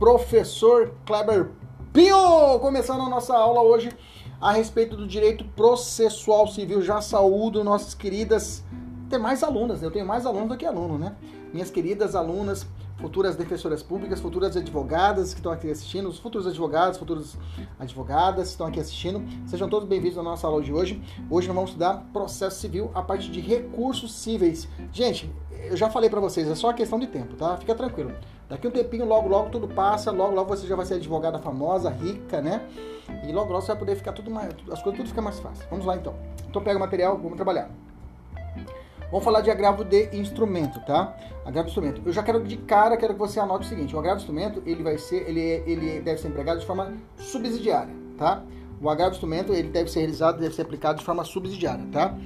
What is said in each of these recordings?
Professor Kleber Pinho, começando a nossa aula hoje a respeito do direito processual civil. Já saúdo nossas queridas, tem mais alunas, né? eu tenho mais alunos do que aluno, né? Minhas queridas alunas futuras defensoras públicas, futuras advogadas que estão aqui assistindo, os futuros advogados, futuras advogadas que estão aqui assistindo, sejam todos bem-vindos à nossa aula de hoje. Hoje nós vamos estudar processo civil a partir de recursos cíveis. Gente, eu já falei para vocês, é só questão de tempo, tá? Fica tranquilo. Daqui um tempinho, logo, logo tudo passa, logo, logo você já vai ser advogada famosa, rica, né? E logo, logo você vai poder ficar tudo mais, as coisas tudo fica mais fácil. Vamos lá então. Então pega o material, vamos trabalhar. Vamos falar de agravo de instrumento, tá? Agravo de instrumento. Eu já quero de cara, quero que você anote o seguinte: o agravo de instrumento ele vai ser, ele, ele deve ser empregado de forma subsidiária, tá? O agravo de instrumento ele deve ser realizado, deve ser aplicado de forma subsidiária, tá?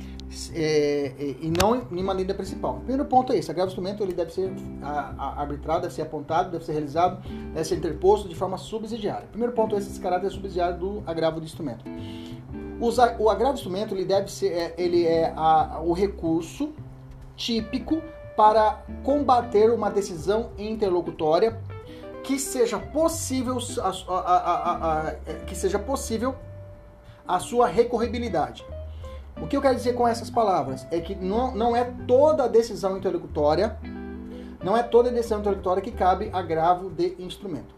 É, é, e não em maneira principal. O primeiro ponto é esse: agravo instrumento ele deve ser arbitrado, deve ser apontado, deve ser realizado, deve ser interposto de forma subsidiária. O primeiro ponto é esse caráter subsidiário do agravo de instrumento o agravo de instrumento ele deve ser, é, ele é a, o recurso típico para combater uma decisão interlocutória que seja possível a, a, a, que seja possível a sua recorribilidade. O que eu quero dizer com essas palavras é que não, não é toda decisão interlocutória, não é toda decisão interlocutória que cabe agravo de instrumento.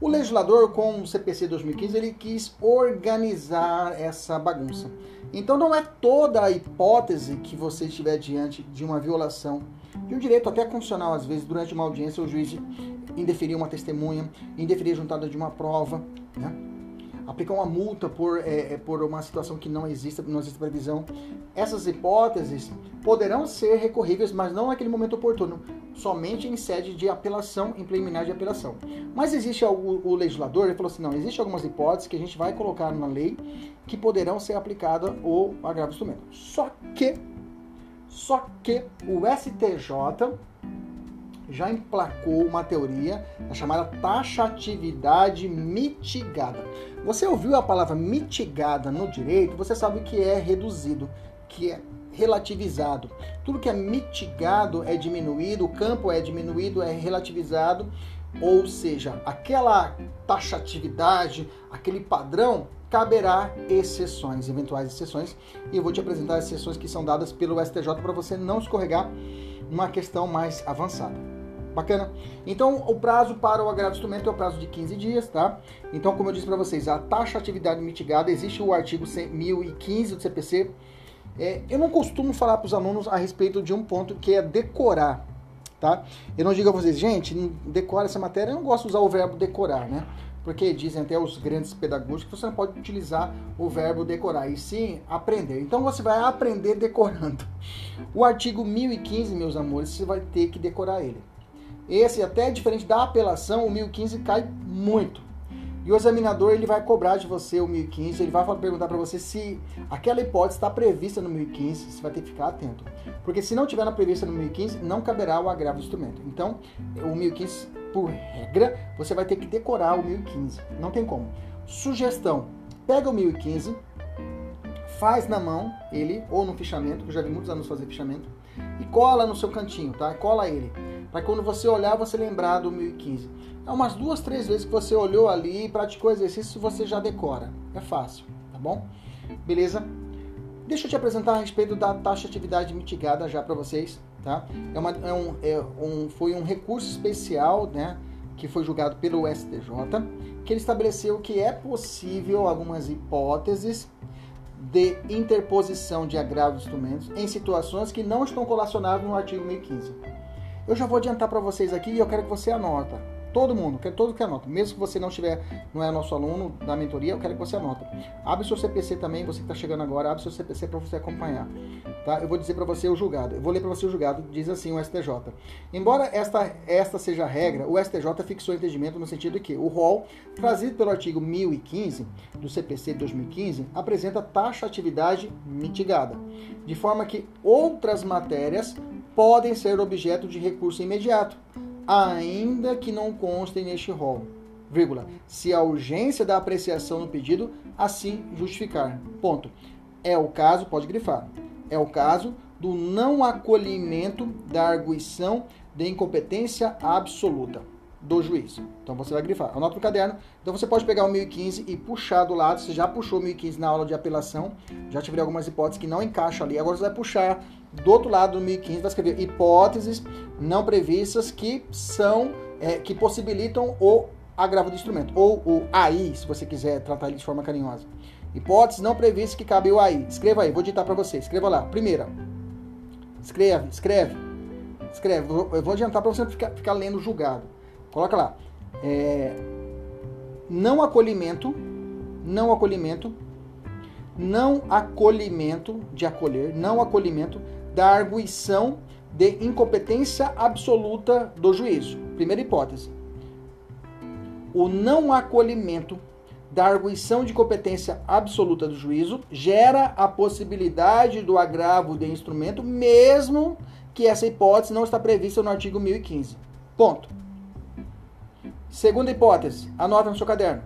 O legislador, com o CPC 2015, ele quis organizar essa bagunça. Então não é toda a hipótese que você estiver diante de uma violação de um direito até constitucional, às vezes, durante uma audiência, o juiz indeferir uma testemunha, indeferir juntada de uma prova, né? Aplicar uma multa por, é, é, por uma situação que não existe, não existe previsão. Essas hipóteses poderão ser recorríveis, mas não naquele momento oportuno, somente em sede de apelação, em preliminar de apelação. Mas existe o, o legislador, ele falou assim, não, existe algumas hipóteses que a gente vai colocar na lei que poderão ser aplicadas o agravo instrumento. Só que, só que o STJ já emplacou uma teoria chamada taxatividade mitigada. Você ouviu a palavra mitigada no direito, você sabe que é reduzido, que é relativizado. Tudo que é mitigado é diminuído, o campo é diminuído, é relativizado, ou seja, aquela taxatividade, aquele padrão caberá exceções, eventuais exceções, e eu vou te apresentar as exceções que são dadas pelo STJ para você não escorregar numa questão mais avançada. Bacana? Então, o prazo para o agravo de instrumento é o prazo de 15 dias, tá? Então, como eu disse para vocês, a taxa atividade mitigada, existe o artigo 1015 do CPC. É, eu não costumo falar para os alunos a respeito de um ponto que é decorar, tá? Eu não digo a vocês, gente, decora essa matéria, eu não gosto de usar o verbo decorar, né? Porque dizem até os grandes pedagogos que você não pode utilizar o verbo decorar, e sim aprender. Então você vai aprender decorando. O artigo 1015, meus amores, você vai ter que decorar ele. Esse, até diferente da apelação, o 1015 cai muito. E o examinador ele vai cobrar de você o 1015, ele vai perguntar para você se aquela hipótese está prevista no 1015, você vai ter que ficar atento. Porque se não tiver na prevista no 1015, não caberá o agravo do instrumento. Então, o 1015, por regra, você vai ter que decorar o 1015. Não tem como. Sugestão: pega o 1015, faz na mão ele, ou no fichamento, que eu já vi muitos anos fazer fichamento, e cola no seu cantinho, tá? Cola ele para quando você olhar você lembrar do 1015. É umas duas, três vezes que você olhou ali, praticou exercício, você já decora. É fácil, tá bom? Beleza? Deixa eu te apresentar a respeito da taxa de atividade mitigada já para vocês, tá? É, uma, é, um, é um, foi um recurso especial, né? que foi julgado pelo STJ, que ele estabeleceu que é possível algumas hipóteses de interposição de agravo de instrumentos em situações que não estão colacionadas no artigo 1015. Eu já vou adiantar para vocês aqui e eu quero que você anota. Todo mundo, quero todo que anota. Mesmo que você não estiver, não é nosso aluno da mentoria, eu quero que você anota. Abre seu CPC também, você que está chegando agora, abre seu CPC para você acompanhar. Tá? Eu vou dizer para você o julgado. Eu vou ler para você o julgado, diz assim o STJ. Embora esta, esta seja a regra, o STJ fixou o entendimento no sentido que o rol, trazido pelo artigo 1015 do CPC de 2015, apresenta taxatividade mitigada, de forma que outras matérias podem ser objeto de recurso imediato ainda que não constem neste rol, vírgula, se a urgência da apreciação no pedido assim justificar. Ponto. É o caso, pode grifar, é o caso do não acolhimento da arguição de incompetência absoluta do juiz. Então você vai grifar. Anota no caderno. Então você pode pegar o 1015 e puxar do lado. Você já puxou o 1015 na aula de apelação. Já tive algumas hipóteses que não encaixam ali. Agora você vai puxar do outro lado do 1015, vai escrever hipóteses não previstas que são, é, que possibilitam o agravo do instrumento. Ou o AI, se você quiser tratar ele de forma carinhosa. Hipóteses não previstas que cabe o AI. Escreva aí, vou digitar para você. Escreva lá. Primeira. Escreve, escreve. Escreve. Eu vou adiantar para você ficar, ficar lendo julgado. Coloca lá. É, não acolhimento, não acolhimento, não acolhimento de acolher, não acolhimento da arguição de incompetência absoluta do juízo. Primeira hipótese. O não acolhimento da arguição de competência absoluta do juízo gera a possibilidade do agravo de instrumento, mesmo que essa hipótese não está prevista no artigo 1015. Ponto. Segunda hipótese, anota no seu caderno.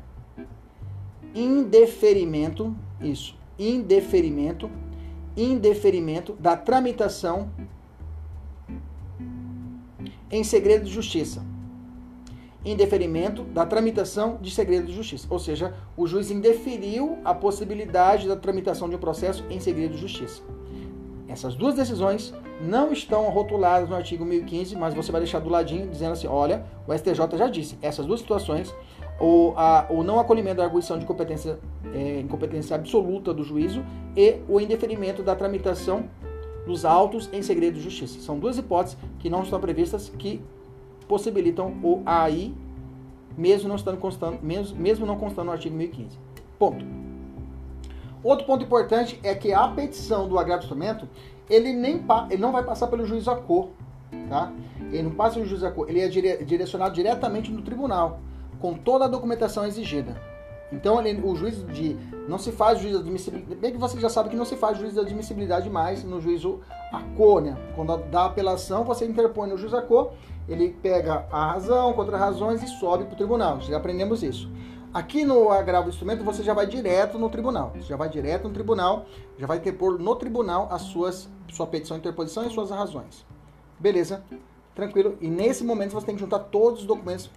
Indeferimento, isso, indeferimento, indeferimento da tramitação em segredo de justiça. Indeferimento da tramitação de segredo de justiça. Ou seja, o juiz indeferiu a possibilidade da tramitação de um processo em segredo de justiça. Essas duas decisões não estão rotuladas no artigo 1015, mas você vai deixar do ladinho dizendo assim: olha, o STJ já disse, essas duas situações, o, a, o não acolhimento da arguição de competência, é, incompetência absoluta do juízo e o indeferimento da tramitação dos autos em segredo de justiça. São duas hipóteses que não estão previstas que possibilitam o AI, mesmo não, estando constando, mesmo, mesmo não constando no artigo 1015. Ponto. Outro ponto importante é que a petição do agravo instrumento, ele, nem ele não vai passar pelo juiz a cor, tá? Ele não passa pelo juiz a cor, ele é dire direcionado diretamente no tribunal, com toda a documentação exigida. Então, ele, o juiz de. Não se faz juiz de admissibilidade. Bem que você já sabe que não se faz juiz de admissibilidade mais no juízo a cor, né? Quando dá apelação, você interpõe no juiz a cor, ele pega a razão, contra razões e sobe para o tribunal. Já aprendemos isso. Aqui no agravo do instrumento você já vai direto no tribunal. Você já vai direto no tribunal, já vai interpor no tribunal as suas sua petição de interposição e suas razões. Beleza? Tranquilo? E nesse momento você tem que juntar todos os documentos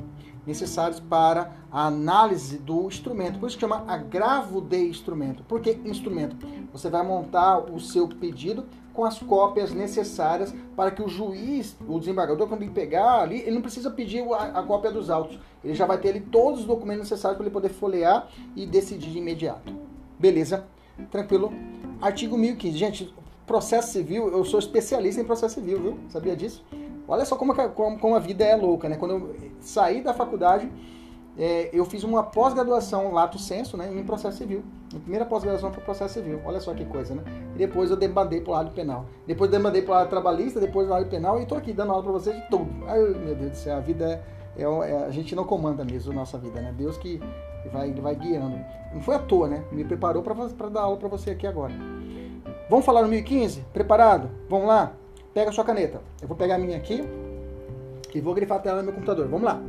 necessários para a análise do instrumento. Por isso que chama agravo de instrumento. Por que instrumento? Você vai montar o seu pedido com as cópias necessárias para que o juiz, o desembargador, quando ele pegar ali, ele não precisa pedir a, a cópia dos autos. Ele já vai ter ali todos os documentos necessários para ele poder folhear e decidir de imediato. Beleza? Tranquilo? Artigo 1015. Gente, processo civil, eu sou especialista em processo civil, viu? Sabia disso? Olha só como, como, como a vida é louca, né? Quando eu saí da faculdade, é, eu fiz uma pós-graduação lato senso, né, em processo civil. A primeira pós-graduação foi processo civil. Olha só que coisa, né? E depois eu demandei pro lado penal. Depois demandei pro lado trabalhista, depois pro lado penal e tô aqui dando aula para vocês de tudo. Ai, meu Deus do céu, a vida é, é, é, a gente não comanda mesmo a nossa vida, né? Deus que vai, vai guiando. Não foi à toa, né? Me preparou para dar aula para você aqui agora. Vamos falar no 1015? Preparado? Vamos lá? Pega a sua caneta. Eu vou pegar a minha aqui e vou grifar a tela no meu computador. Vamos lá.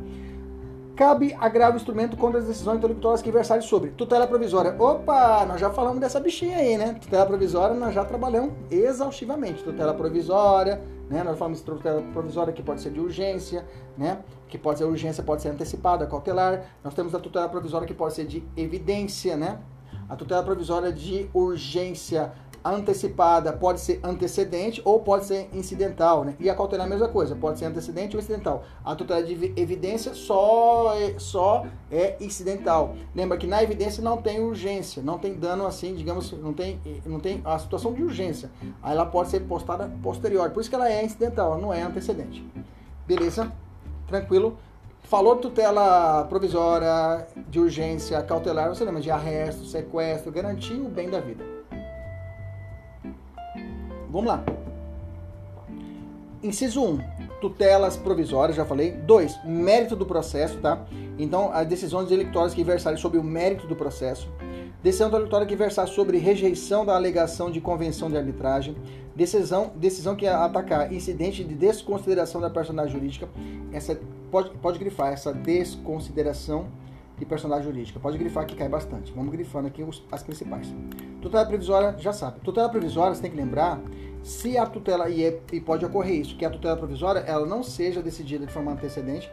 Cabe agravo instrumento contra as decisões interlocutórias que versarem sobre tutela provisória. Opa, nós já falamos dessa bichinha aí, né? Tutela provisória nós já trabalhamos exaustivamente. Tutela provisória, né? Nós falamos de tutela provisória que pode ser de urgência, né? Que pode ser urgência, pode ser antecipada, cautelar. Nós temos a tutela provisória que pode ser de evidência, né? A tutela provisória de urgência antecipada pode ser antecedente ou pode ser incidental, né? E a cautelar é a mesma coisa, pode ser antecedente ou incidental. A tutela de evidência só é, só é incidental. Lembra que na evidência não tem urgência, não tem dano assim, digamos, não tem, não tem a situação de urgência. Aí ela pode ser postada posterior, por isso que ela é incidental, não é antecedente. Beleza? Tranquilo? Falou tutela provisória, de urgência, cautelar, você lembra de arresto, sequestro, garantir o bem da vida. Vamos lá. Inciso 1, tutelas provisórias, já falei. 2, mérito do processo, tá? Então, as decisões eleitórias que versarem sobre o mérito do processo. Decisão eleitória que versar sobre rejeição da alegação de convenção de arbitragem. Decisão, decisão que atacar incidente de desconsideração da personagem jurídica. Essa pode, pode grifar essa desconsideração de personagem jurídica. Pode grifar que cai bastante. Vamos grifando aqui os, as principais. Tutela provisória, já sabe. Tutela provisória, você tem que lembrar, se a tutela, e, é, e pode ocorrer isso, que a tutela provisória ela não seja decidida de forma antecedente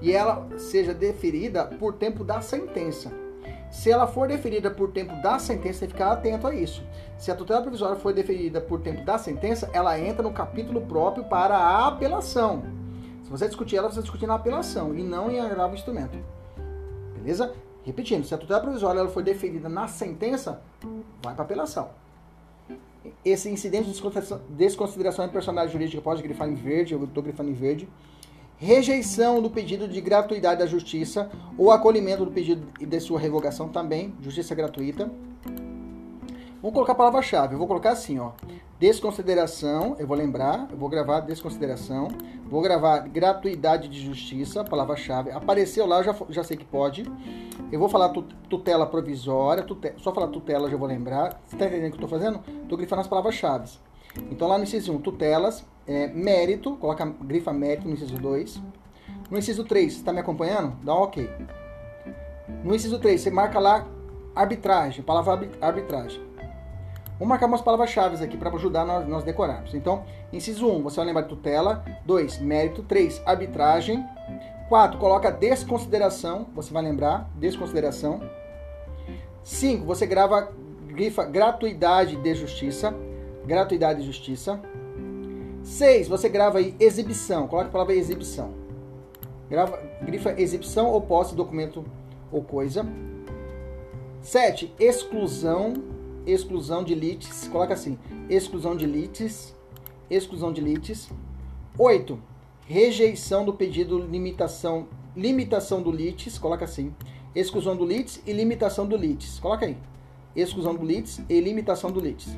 e ela seja deferida por tempo da sentença. Se ela for deferida por tempo da sentença, tem que ficar atento a isso. Se a tutela provisória for deferida por tempo da sentença, ela entra no capítulo próprio para a apelação. Se você discutir ela, você discutir na apelação e não em agravo instrumento. Beleza? Repetindo, se a tutela provisória ela for deferida na sentença, vai para apelação. Esse incidente de desconsideração de personagem jurídica pode grifar em verde, eu estou grifando em verde. Rejeição do pedido de gratuidade da justiça ou acolhimento do pedido de sua revogação também, justiça gratuita. Vamos colocar a palavra-chave. Eu vou colocar assim, ó. Desconsideração, eu vou lembrar, eu vou gravar desconsideração, vou gravar gratuidade de justiça, palavra-chave. Apareceu lá, eu já, já sei que pode. Eu vou falar tutela provisória, tutela, só falar tutela já vou lembrar. Você tá entendendo o que eu tô fazendo? Tô grifando as palavras-chave. Então lá no inciso 1, tutelas, é, mérito, coloca, grifa mérito no inciso 2. No inciso 3, está me acompanhando? Dá um ok. No inciso 3, você marca lá arbitragem, palavra arbitragem. Vou marcar umas palavras-chave aqui para ajudar nós, nós decorarmos. Então, inciso 1, você vai lembrar de tutela. 2, mérito. 3, arbitragem. 4, coloca desconsideração. Você vai lembrar, desconsideração. 5, você grava, grifa gratuidade de justiça. Gratuidade de justiça. 6, você grava aí exibição. Coloca a palavra exibição. Grava, grifa exibição ou posse, documento ou coisa. 7, exclusão exclusão de lites, coloca assim, exclusão de lites, exclusão de lites. 8. Rejeição do pedido limitação, limitação do lites, coloca assim, exclusão do lites e limitação do lites, coloca aí. Exclusão do lites e limitação do lites.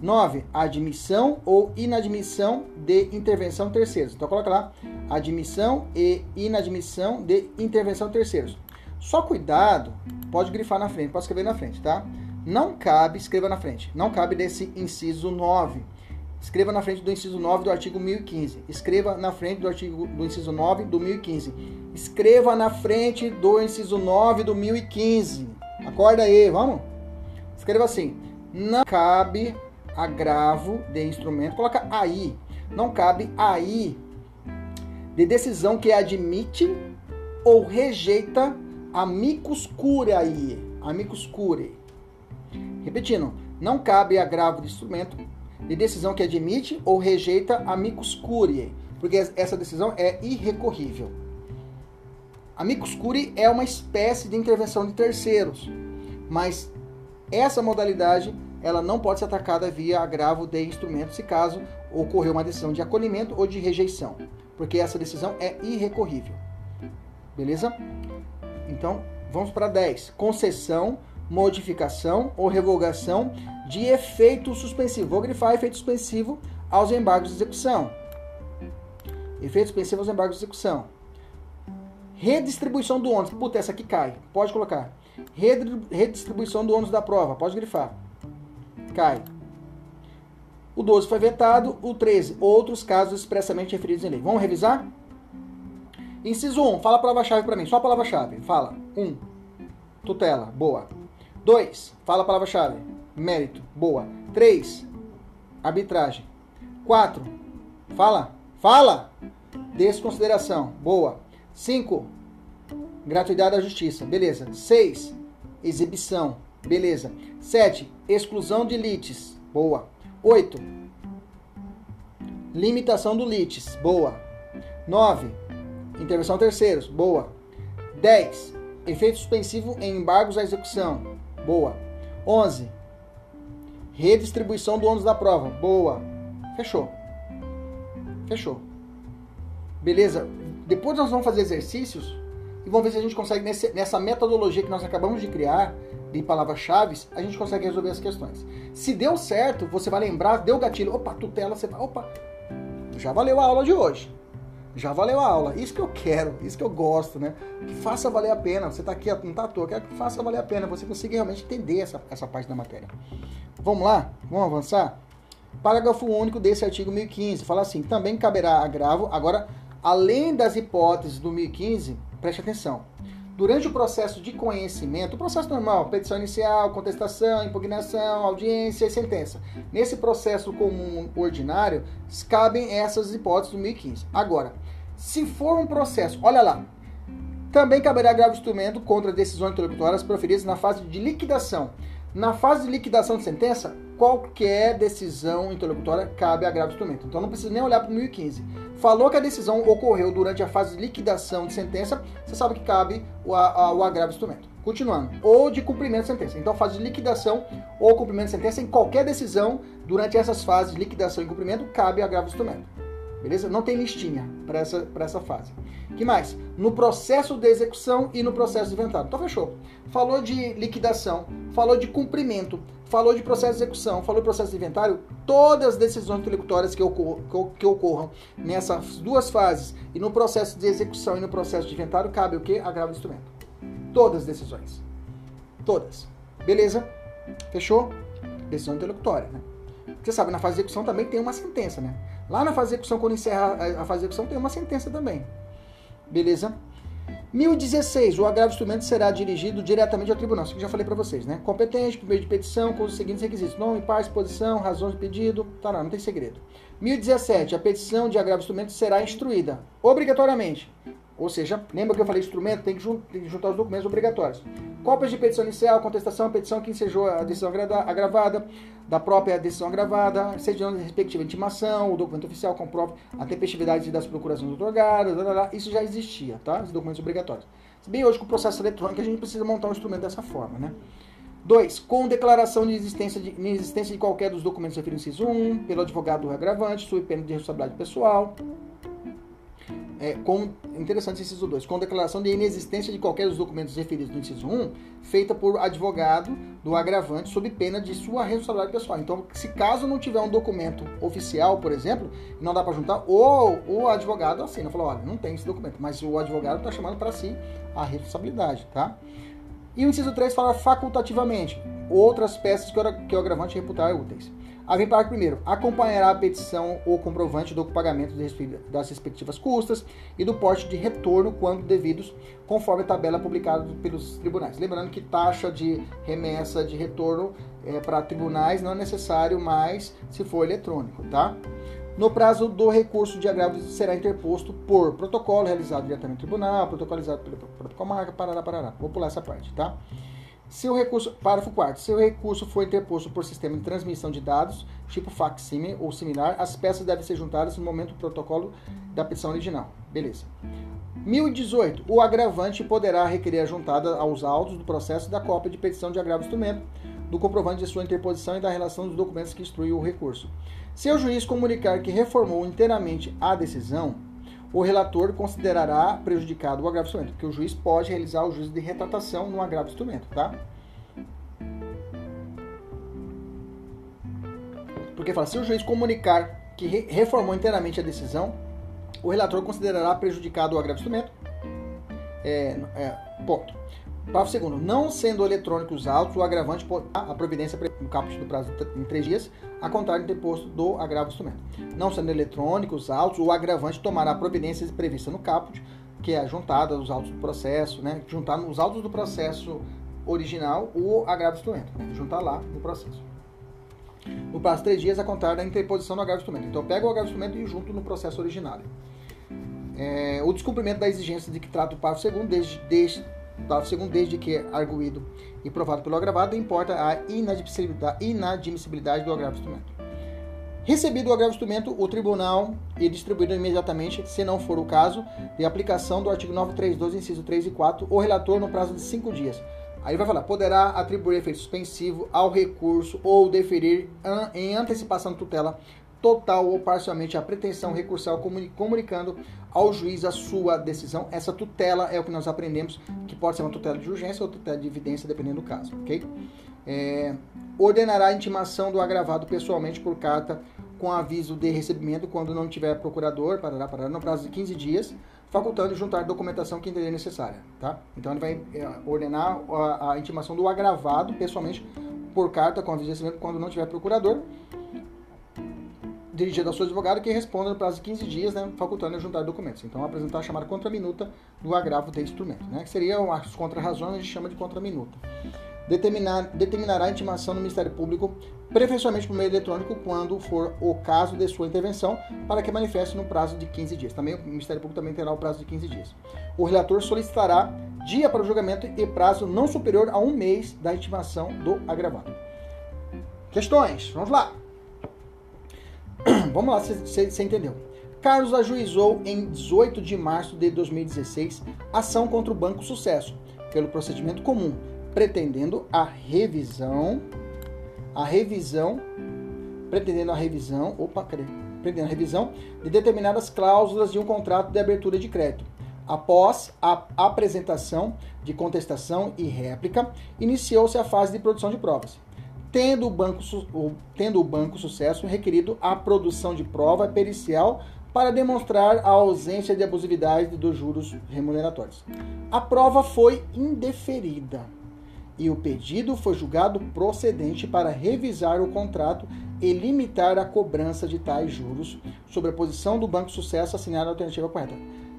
9. Admissão ou inadmissão de intervenção terceiros. Então coloca lá, admissão e inadmissão de intervenção terceiros. Só cuidado, pode grifar na frente, pode escrever na frente, tá? Não cabe, escreva na frente, não cabe desse inciso 9. Escreva na frente do inciso 9 do artigo 1015. Escreva na frente do artigo do inciso 9 do 1015. Escreva na frente do inciso 9 do 1015. Acorda aí, vamos? Escreva assim: não cabe agravo de instrumento. Coloca aí. Não cabe aí de decisão que admite ou rejeita amicus curiae. Amicus curiae Repetindo, não cabe agravo de instrumento de decisão que admite ou rejeita amicus curiae, porque essa decisão é irrecorrível. Amicus curiae é uma espécie de intervenção de terceiros, mas essa modalidade ela não pode ser atacada via agravo de instrumento se caso ocorreu uma decisão de acolhimento ou de rejeição, porque essa decisão é irrecorrível. Beleza? Então, vamos para 10. Concessão modificação ou revogação de efeito suspensivo. Vou grifar efeito suspensivo aos embargos de execução. Efeito suspensivo aos embargos de execução. Redistribuição do ônus. Puta, essa aqui cai. Pode colocar. Redistribuição do ônus da prova. Pode grifar. Cai. O 12 foi vetado. O 13, outros casos expressamente referidos em lei. Vamos revisar? Inciso 1, fala a palavra-chave para mim. Só a palavra-chave. Fala. 1. Tutela. Boa. 2. Fala a palavra-chave. Mérito. Boa. 3. Arbitragem. 4. Fala. Fala. Desconsideração. Boa. 5. Gratuidade da justiça. Beleza. 6. Exibição. Beleza. 7. Exclusão de lites. Boa. 8. Limitação do lites. Boa. 9. Intervenção terceiros. Boa. 10. Efeito suspensivo em embargos à execução. Boa. 11. Redistribuição do ônus da prova. Boa. Fechou. Fechou. Beleza? Depois nós vamos fazer exercícios e vamos ver se a gente consegue, nessa metodologia que nós acabamos de criar, de palavras-chave, a gente consegue resolver as questões. Se deu certo, você vai lembrar, deu gatilho, opa, tutela, você vai, opa, já valeu a aula de hoje. Já valeu a aula. Isso que eu quero, isso que eu gosto, né? Que faça valer a pena. Você está aqui, não está à toa, quero que faça valer a pena. Você consiga realmente entender essa, essa parte da matéria. Vamos lá? Vamos avançar? Parágrafo único desse artigo 1015 fala assim: também caberá agravo. Agora, além das hipóteses do 1015, preste atenção. Durante o processo de conhecimento, o processo normal, petição inicial, contestação, impugnação, audiência e sentença. Nesse processo comum ordinário, cabem essas hipóteses do 1015. Agora, se for um processo, olha lá, também caberá grave instrumento contra decisões interlocutórias proferidas na fase de liquidação. Na fase de liquidação de sentença, qualquer decisão interlocutória cabe a grave instrumento. Então não precisa nem olhar para o 1015. Falou que a decisão ocorreu durante a fase de liquidação de sentença, você sabe que cabe o, a, o agravo instrumento. Continuando. Ou de cumprimento de sentença. Então, fase de liquidação ou cumprimento de sentença, em qualquer decisão, durante essas fases de liquidação e cumprimento, cabe agravo instrumento. Beleza? Não tem listinha para essa, essa fase. que mais? No processo de execução e no processo de inventário. Então, fechou. Falou de liquidação, falou de cumprimento, falou de processo de execução, falou de processo de inventário, todas as decisões intelectuais que, ocor que ocorram nessas duas fases, e no processo de execução e no processo de inventário, cabe o que? Agravo de instrumento. Todas as decisões. Todas. Beleza? Fechou? Decisão intelectual, né? Você sabe, na fase de execução também tem uma sentença, né? Lá na fase execução, quando encerra a fase execução, tem uma sentença também. Beleza? 1016. O agravo instrumento será dirigido diretamente ao tribunal. Isso que eu já falei para vocês, né? Competente, por meio de petição, com os seguintes requisitos: nome, parte, posição, razões de pedido. Tá, não, não tem segredo. 1017. A petição de agravo instrumento será instruída obrigatoriamente ou seja, lembra que eu falei instrumento? Tem que juntar os documentos obrigatórios. Cópias de petição inicial, contestação, petição que ensejou a decisão agravada, da própria decisão agravada, certidão de respectiva intimação, o documento oficial comprova a tempestividade das procurações otorgadas, isso já existia, tá? Os documentos obrigatórios. Se bem hoje com o processo eletrônico a gente precisa montar um instrumento dessa forma, né? 2. Com declaração de existência de, de existência de qualquer dos documentos referidos no inciso 1, pelo advogado do agravante, sob pena de responsabilidade pessoal é, com, interessante inciso 2, com declaração de inexistência de qualquer dos documentos referidos no inciso 1, feita por advogado do agravante sob pena de sua responsabilidade pessoal. Então, se caso não tiver um documento oficial, por exemplo, não dá para juntar, ou o advogado assina, falou, olha, não tem esse documento, mas o advogado está chamando para si a responsabilidade, tá? E o inciso 3 fala facultativamente, outras peças que o agravante reputar úteis. Havem parágrafo primeiro. Acompanhará a petição ou comprovante do pagamento das respectivas custas e do porte de retorno quando devidos, conforme a tabela publicada pelos tribunais. Lembrando que taxa de remessa de retorno é, para tribunais não é necessário mais se for eletrônico, tá? No prazo do recurso de agravo será interposto por protocolo realizado diretamente no tribunal, protocolizado pelo protocolo marca, parará, parará. Vou pular essa parte, tá? Se o recurso, parágrafo 4 se o recurso for interposto por sistema de transmissão de dados, tipo facsímile ou similar, as peças devem ser juntadas no momento do protocolo da petição original. Beleza. 1018. O agravante poderá requerer a juntada aos autos do processo da cópia de petição de agravo instrumento, do comprovante de sua interposição e da relação dos documentos que instruiu o recurso. Se o juiz comunicar que reformou inteiramente a decisão, o relator considerará prejudicado o agravo instrumento, porque o juiz pode realizar o juízo de retratação no agravo instrumento, tá? Porque fala, se o juiz comunicar que reformou inteiramente a decisão, o relator considerará prejudicado o agravo instrumento. É, é, ponto. Parágrafo segundo. Não sendo eletrônicos os autos, o agravante a providência no caput do prazo em três dias, a contar do deposto do agravo instrumento. Não sendo eletrônicos os autos, o agravante tomará a providência prevista no caput, que é a juntada dos autos do processo, né? Juntar nos autos do processo original o agravo instrumento, né? juntar lá no processo. No prazo de três dias, a contar da interposição do agravo instrumento. Então, eu pego o agravo instrumento e junto no processo originário. É, o descumprimento da exigência de que trata o parágrafo segundo desde, desde Parágrafo segundo, desde que arguído e provado pelo agravado, importa a inadmissibilidade, inadmissibilidade do agravo instrumento. Recebido o agravo instrumento, o tribunal e distribuído imediatamente, se não for o caso, de aplicação do artigo 932, inciso 3 e 4, o relator no prazo de cinco dias. Aí vai falar, poderá atribuir efeito suspensivo ao recurso ou deferir em antecipação de tutela total ou parcialmente a pretensão recursal comunicando ao juiz a sua decisão. Essa tutela é o que nós aprendemos, que pode ser uma tutela de urgência ou tutela de evidência, dependendo do caso, ok? É, ordenará a intimação do agravado pessoalmente por carta com aviso de recebimento quando não tiver procurador, parará, parará, no prazo de 15 dias, facultando juntar documentação que entender necessária, tá? Então ele vai é, ordenar a, a intimação do agravado pessoalmente por carta com aviso de recebimento quando não tiver procurador dirigida ao seu advogado que responda no prazo de 15 dias, né, facultando juntar documentos. Então, apresentar a chamada contraminuta do agravo de instrumento, né, que seriam as contrarrazões, a gente chama de contraminuta. Determinar, determinará a intimação no Ministério Público, preferencialmente por meio eletrônico, quando for o caso de sua intervenção, para que manifeste no prazo de 15 dias. Também o Ministério Público também terá o prazo de 15 dias. O relator solicitará dia para o julgamento e prazo não superior a um mês da intimação do agravado. Questões? Vamos lá. Vamos lá, você entendeu. Carlos ajuizou em 18 de março de 2016 ação contra o Banco Sucesso, pelo procedimento comum, pretendendo a revisão, a revisão, pretendendo a revisão, opa, cadê? Pretendendo a revisão de determinadas cláusulas de um contrato de abertura de crédito. Após a apresentação de contestação e réplica, iniciou-se a fase de produção de provas tendo o banco, tendo o banco sucesso requerido a produção de prova pericial para demonstrar a ausência de abusividade dos juros remuneratórios. A prova foi indeferida e o pedido foi julgado procedente para revisar o contrato e limitar a cobrança de tais juros sobre a posição do Banco Sucesso assinada a alternativa correta.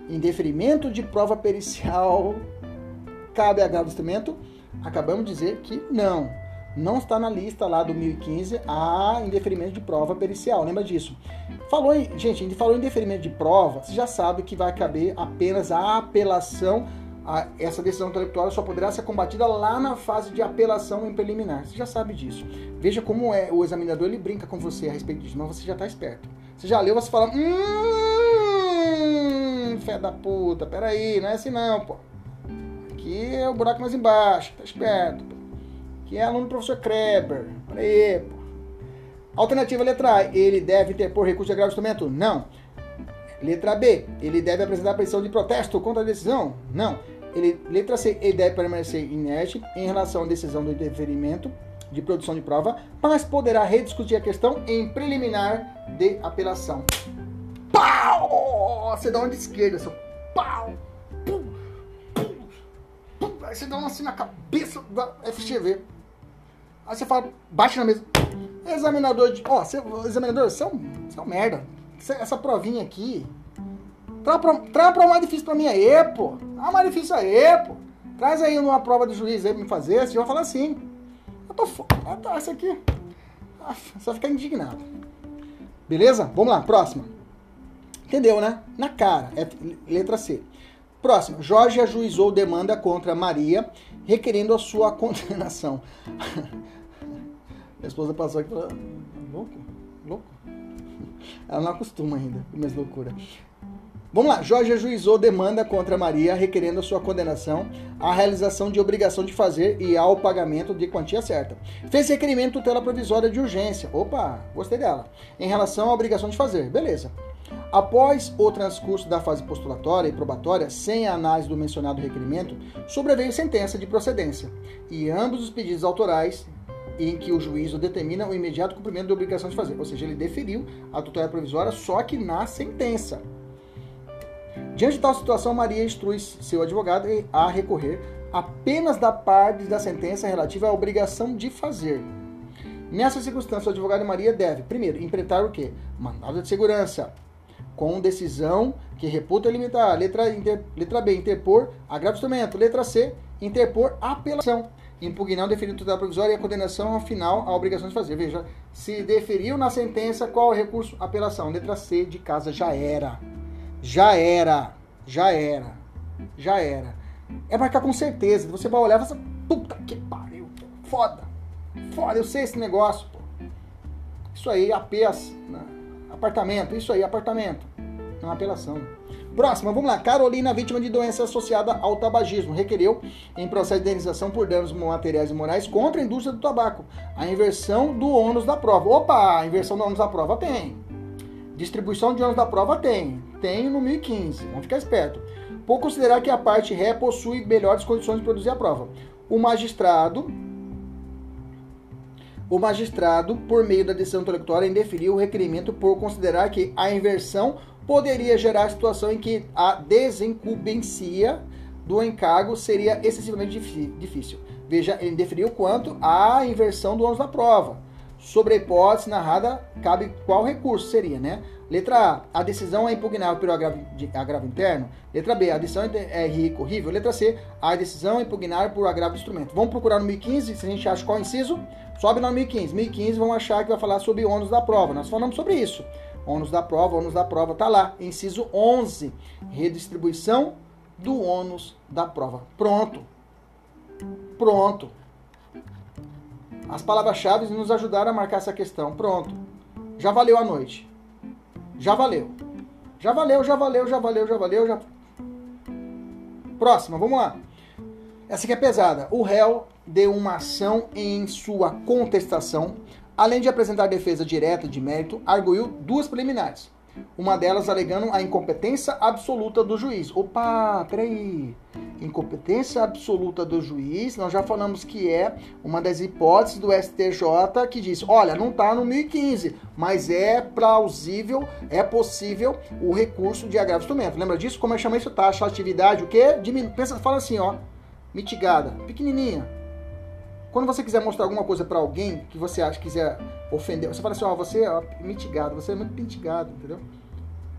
Indeferimento de prova pericial cabe agravo instrumento? Acabamos de dizer que não não está na lista lá do 1015 a indeferimento de prova pericial, lembra disso. Falou em, gente, gente falou em indeferimento de prova, você já sabe que vai caber apenas a apelação, a, essa decisão intelectual só poderá ser combatida lá na fase de apelação em preliminar, você já sabe disso. Veja como é o examinador, ele brinca com você a respeito disso, mas você já está esperto. Você já leu, você fala, hum, fé da puta, peraí, não é assim não, pô. Aqui é o buraco mais embaixo, tá esperto, pô que é aluno do professor Kreber. Peraí, pô. Alternativa letra A, ele deve interpor recurso de agravo instrumento? Não. Letra B, ele deve apresentar petição de protesto contra a decisão? Não. Ele, letra C, ele deve permanecer inerte em relação à decisão do interferimento de produção de prova, mas poderá rediscutir a questão em preliminar de apelação. Pau! Você dá uma de esquerda, seu pau! Pum, pum, pum. Aí você dá uma assim na cabeça da FGV. Aí você fala, bate na mesa. Examinador de. Ó, oh, examinador, você é um, você é um merda. Essa provinha aqui. Traz uma prova mais difícil pra mim aí, pô. Ah, mais difícil aí, pô. Traz aí uma prova de juiz aí pra me fazer. Você vai falar assim. Eu tô foda. Ah, tá, essa aqui. Ah, você vai ficar indignado. Beleza? Vamos lá, próxima. Entendeu, né? Na cara. É letra C. Próximo. Jorge ajuizou demanda contra Maria, requerendo a sua condenação. Minha esposa passou aqui e falou: louco? Louco? Ela não acostuma ainda com minhas loucuras. Vamos lá. Jorge ajuizou demanda contra Maria, requerendo a sua condenação à realização de obrigação de fazer e ao pagamento de quantia certa. Fez requerimento tutela provisória de urgência. Opa, gostei dela. Em relação à obrigação de fazer. Beleza. Após o transcurso da fase postulatória e probatória, sem a análise do mencionado requerimento, sobreveio sentença de procedência, e ambos os pedidos autorais em que o juízo determina o imediato cumprimento da obrigação de fazer. Ou seja, ele deferiu a tutela provisória só que na sentença. Diante de tal situação, Maria instrui seu advogado a recorrer apenas da parte da sentença relativa à obrigação de fazer. Nessa circunstância, o advogado Maria deve, primeiro, implementar o quê? Mandado de segurança, com decisão que reputa limitar. Letra, inter, letra B, interpor agravo instrumento. Letra C, interpor apelação. Impugnar o deferido tutela provisória e a condenação final a obrigação de fazer. Veja, se deferiu na sentença, qual é o recurso? Apelação. Letra C, de casa, já era. Já era. Já era. Já era. é marcar com certeza. Você vai olhar e vai puta que pariu, foda, foda, eu sei esse negócio, pô. Isso aí, APs, né? Apartamento, isso aí, apartamento. É uma apelação. Próxima, vamos lá. Carolina, vítima de doença associada ao tabagismo, requereu em processo de indenização por danos materiais e morais contra a indústria do tabaco. A inversão do ônus da prova. Opa, a inversão do ônus da prova tem. Distribuição de ônus da prova tem. Tem no 1015. Vamos ficar esperto. Por considerar que a parte ré possui melhores condições de produzir a prova. O magistrado o magistrado, por meio da decisão intelectual, indeferiu o requerimento por considerar que a inversão poderia gerar a situação em que a desincumbência do encargo seria excessivamente difícil. Veja, ele definiu quanto à inversão do ônus da prova. Sobre a hipótese narrada, cabe qual recurso seria, né? Letra A, a decisão é impugnável pelo agravo, de, agravo interno. Letra B, a decisão é recorrível. Letra C, a decisão é impugnável por agravo do instrumento. Vamos procurar no 1015, se a gente acha qual inciso, sobe no 1015. 1015 vamos achar que vai falar sobre ônus da prova. Nós falamos sobre isso. Ônus da prova, ônus da prova tá lá. Inciso 11, redistribuição do ônus da prova. Pronto. Pronto. As palavras-chave nos ajudaram a marcar essa questão. Pronto. Já valeu a noite. Já valeu. Já valeu, já valeu, já valeu, já valeu, já. Próxima, vamos lá. Essa aqui é pesada. O réu deu uma ação em sua contestação Além de apresentar defesa direta de mérito, arguiu duas preliminares. Uma delas alegando a incompetência absoluta do juiz. Opa, peraí. Incompetência absoluta do juiz, nós já falamos que é uma das hipóteses do STJ que diz: olha, não está no 1015, mas é plausível, é possível o recurso de agravo instrumento. Lembra disso? Como é que chama isso? Taxa atividade, o quê? Diminu Pensa, fala assim, ó, mitigada, pequenininha, quando você quiser mostrar alguma coisa para alguém que você acha que quiser ofender, você fala assim, ó, oh, você é mitigado, você é muito mitigado, entendeu?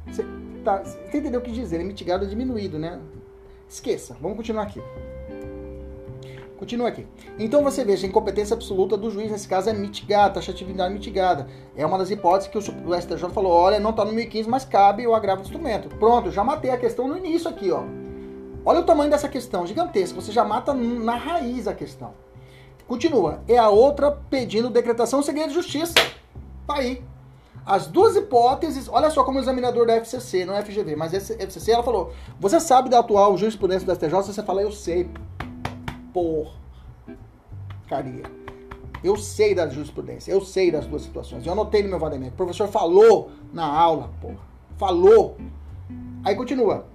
Você, tá, você entendeu o que dizer? É mitigado é diminuído, né? Esqueça. Vamos continuar aqui. Continua aqui. Então você veja, a incompetência absoluta do juiz, nesse caso, é mitigada, taxatividade mitigada. É uma das hipóteses que o STJ falou, olha, não está no 1015, mas cabe o agravo do instrumento. Pronto, já matei a questão no início aqui, ó. Olha o tamanho dessa questão, gigantesca. Você já mata na raiz a questão. Continua. É a outra pedindo decretação segredo de justiça. Tá aí. As duas hipóteses, olha só como o examinador da FCC, não é FGV, mas FCC, ela falou: Você sabe da atual jurisprudência do STJ? Você fala: Eu sei. Por. Caria. Eu sei da jurisprudência, eu sei das duas situações. Eu anotei no meu vademento. O professor falou na aula, porra. Falou. Aí continua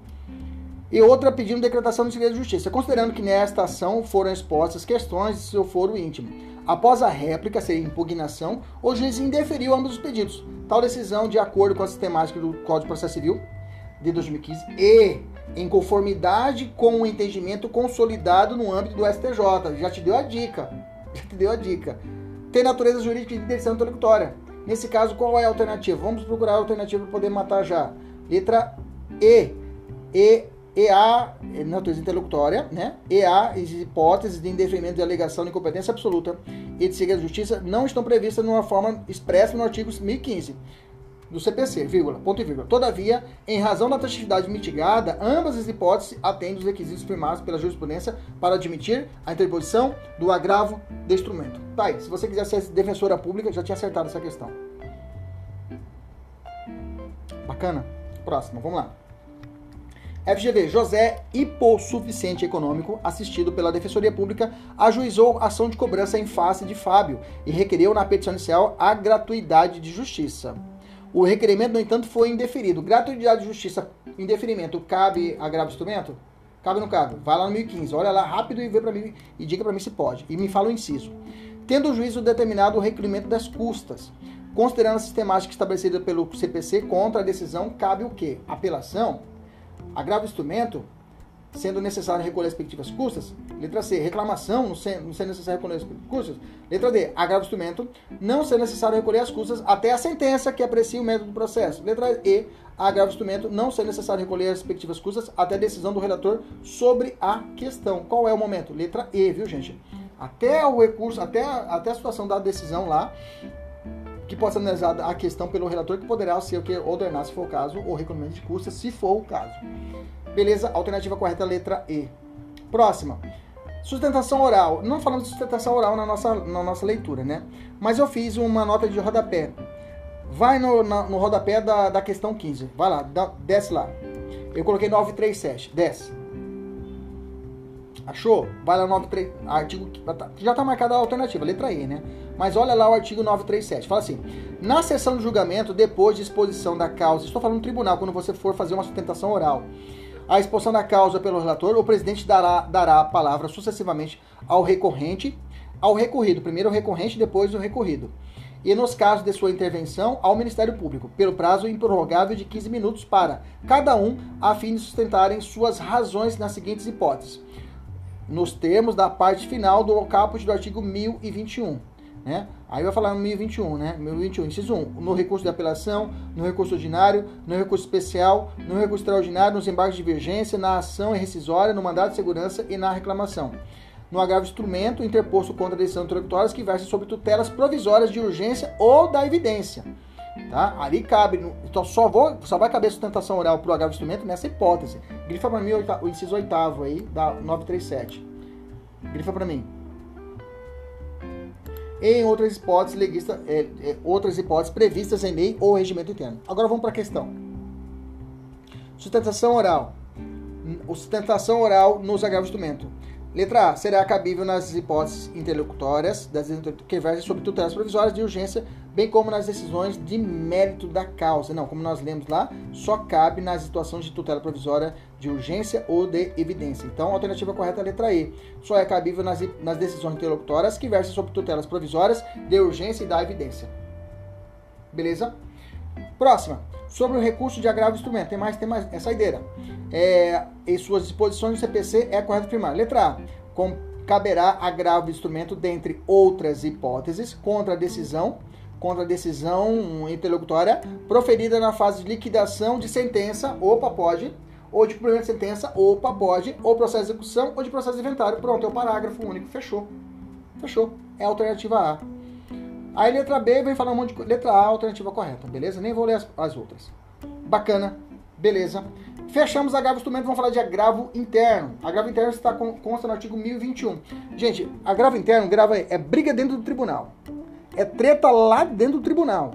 e outra pedindo decretação de segredo de justiça, considerando que nesta ação foram expostas questões de seu foro íntimo. Após a réplica, seria impugnação, o juiz indeferiu ambos os pedidos. Tal decisão, de acordo com a sistemática do Código de Processo Civil de 2015 e em conformidade com o entendimento consolidado no âmbito do STJ. Já te deu a dica. Já te deu a dica. Tem natureza jurídica de decisão intelectória. Nesse caso, qual é a alternativa? Vamos procurar a alternativa para poder matar já. Letra E. E EA, natureza intelectória, né? EA, hipóteses de indeferimento de alegação de incompetência absoluta e de segredo de justiça não estão previstas numa forma expressa no artigo 1015 do CPC, vírgula, ponto e vírgula. Todavia, em razão da taxividade mitigada, ambas as hipóteses atendem os requisitos firmados pela jurisprudência para admitir a interposição do agravo de instrumento. Tá aí, se você quiser ser defensora pública, já tinha acertado essa questão. Bacana? Próxima, vamos lá. FGV, José, hipossuficiente econômico, assistido pela Defensoria Pública, ajuizou ação de cobrança em face de Fábio e requereu na petição inicial a gratuidade de justiça. O requerimento, no entanto, foi indeferido. Gratuidade de justiça, indeferimento, cabe agravo instrumento? Cabe ou não cabe? Vai lá no 1015, olha lá rápido e vê para mim e diga para mim se pode. E me fala o inciso. Tendo o juízo determinado o requerimento das custas, considerando a sistemática estabelecida pelo CPC contra a decisão, cabe o quê? Apelação? Agravo instrumento, sendo necessário recolher as respectivas custas. Letra C, reclamação, não sendo, necessário recolher as custas. Letra D, agravo instrumento, não sendo necessário recolher as custas até a sentença que aprecia o método do processo. Letra E, agravo instrumento, não sendo necessário recolher as respectivas custas até a decisão do relator sobre a questão. Qual é o momento? Letra E, viu, gente? Até o recurso, até, até a situação da decisão lá, que possa ser analisada a questão pelo relator, que poderá ser o que ordenar, se for o caso, ou recolhimento de custas, se for o caso. Beleza? Alternativa correta, letra E. Próxima. Sustentação oral. Não falamos de sustentação oral na nossa, na nossa leitura, né? Mas eu fiz uma nota de rodapé. Vai no, na, no rodapé da, da questão 15. Vai lá, dá, desce lá. Eu coloquei 937. Desce. Achou? Vai lá no 93, artigo tá, já está marcada a alternativa, letra E, né? Mas olha lá o artigo 937. Fala assim: na sessão de julgamento, depois de exposição da causa, estou falando no tribunal, quando você for fazer uma sustentação oral, a exposição da causa pelo relator, o presidente dará, dará a palavra sucessivamente ao recorrente, ao recorrido. Primeiro o recorrente, depois o recorrido. E nos casos de sua intervenção, ao Ministério Público, pelo prazo improrrogável de 15 minutos para cada um, a fim de sustentarem suas razões nas seguintes hipóteses nos termos da parte final do caput do artigo 1021. Né? Aí vai falar no 1021, né? 1021, inciso 1. No recurso de apelação, no recurso ordinário, no recurso especial, no recurso extraordinário, nos embargos de divergência, na ação rescisória, no mandado de segurança e na reclamação. No agravo instrumento interposto contra a decisão introdutória que versa sobre tutelas provisórias de urgência ou da evidência. Tá? Ali cabe, então só, vou, só vai caber sustentação oral para o agravo instrumento nessa hipótese. Grifa para mim o inciso oitavo aí, da 937. Grifa para mim. Em outras hipóteses, é, é, outras hipóteses previstas em lei ou regimento interno. Agora vamos para a questão. Sustentação oral. Sustentação oral nos agravos instrumento. Letra A. Será cabível nas hipóteses interlocutórias das que versem sobre tutelas provisórias de urgência, bem como nas decisões de mérito da causa. Não, como nós lemos lá, só cabe nas situações de tutela provisória de urgência ou de evidência. Então, a alternativa correta é a letra E. Só é cabível nas, nas decisões interlocutórias que versem sobre tutelas provisórias de urgência e da evidência. Beleza? Próxima. Sobre o recurso de agravo do instrumento. Tem mais, tem mais. É saideira. É, em suas disposições do CPC é correto afirmar. Letra A. Com, caberá agravo do instrumento dentre outras hipóteses contra a decisão contra a decisão interlocutória proferida na fase de liquidação de sentença, opa, pode, ou de cumprimento de sentença, opa, pode, ou processo de execução, ou de processo de inventário. Pronto, é o parágrafo único, fechou. Fechou. É a alternativa A. Aí letra B vem falar um monte de. Letra A, alternativa correta, beleza? Nem vou ler as, as outras. Bacana, beleza. Fechamos agravo instrumento, vamos falar de agravo interno. Agravo interno está com, consta no artigo 1021. Gente, agravo interno grava, é briga dentro do tribunal. É treta lá dentro do tribunal.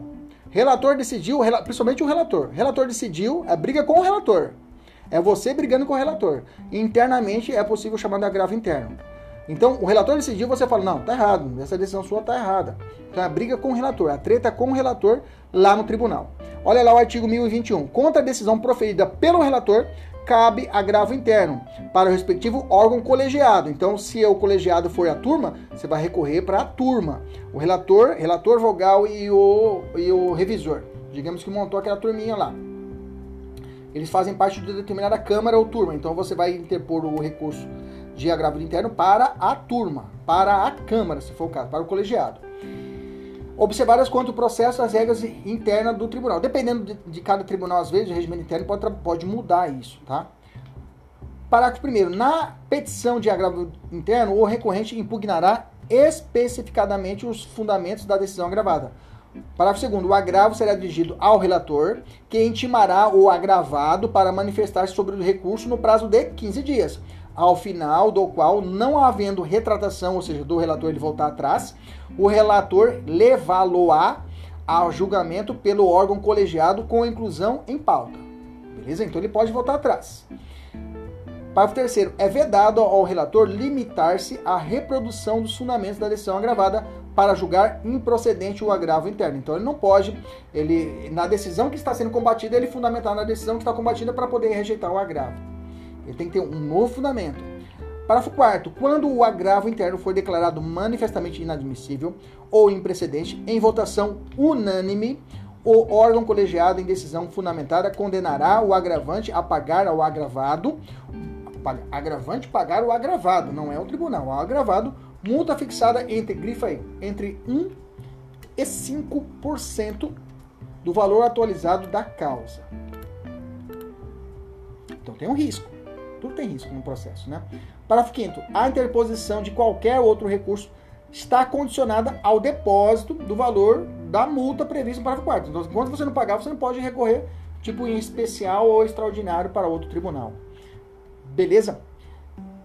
Relator decidiu, principalmente o relator. Relator decidiu, é briga com o relator. É você brigando com o relator. Internamente é possível chamar de agravo interno. Então, o relator decidiu, você fala, não, tá errado, essa decisão sua tá errada. Então, é a briga com o relator, a treta com o relator lá no tribunal. Olha lá o artigo 1021. Contra a decisão proferida pelo relator, cabe agravo interno para o respectivo órgão colegiado. Então, se o colegiado for a turma, você vai recorrer para a turma. O relator, relator vogal e o, e o revisor. Digamos que montou aquela turminha lá. Eles fazem parte de determinada câmara ou turma. Então, você vai interpor o recurso de agravo interno para a turma, para a Câmara, se for o caso, para o colegiado. Observadas quanto o processo, as regras internas do tribunal. Dependendo de, de cada tribunal, às vezes, o regimento interno pode, pode mudar isso, tá? Parágrafo 1. Na petição de agravo interno, o recorrente impugnará especificadamente os fundamentos da decisão agravada. Parágrafo 2. O agravo será dirigido ao relator, que intimará o agravado para manifestar sobre o recurso no prazo de 15 dias ao final do qual, não havendo retratação, ou seja, do relator ele voltar atrás, o relator levá-lo-á ao julgamento pelo órgão colegiado com inclusão em pauta. Beleza? Então ele pode voltar atrás. Parágrafo terceiro. É vedado ao relator limitar-se à reprodução dos fundamentos da decisão agravada para julgar improcedente o agravo interno. Então ele não pode, ele na decisão que está sendo combatida, ele fundamentar na decisão que está combatida para poder rejeitar o agravo. Ele tem que ter um novo fundamento. Parágrafo 4 Quando o agravo interno for declarado manifestamente inadmissível ou imprecedente, em votação unânime, o órgão colegiado em decisão fundamentada condenará o agravante a pagar ao agravado, agravante pagar o agravado, não é o tribunal, o agravado, multa fixada entre, grifa aí, entre 1 e 5% do valor atualizado da causa. Então tem um risco. Tudo tem risco no processo, né? Parágrafo 5 A interposição de qualquer outro recurso está condicionada ao depósito do valor da multa prevista no parágrafo 4 Então, enquanto você não pagar, você não pode recorrer, tipo, em especial ou extraordinário para outro tribunal. Beleza?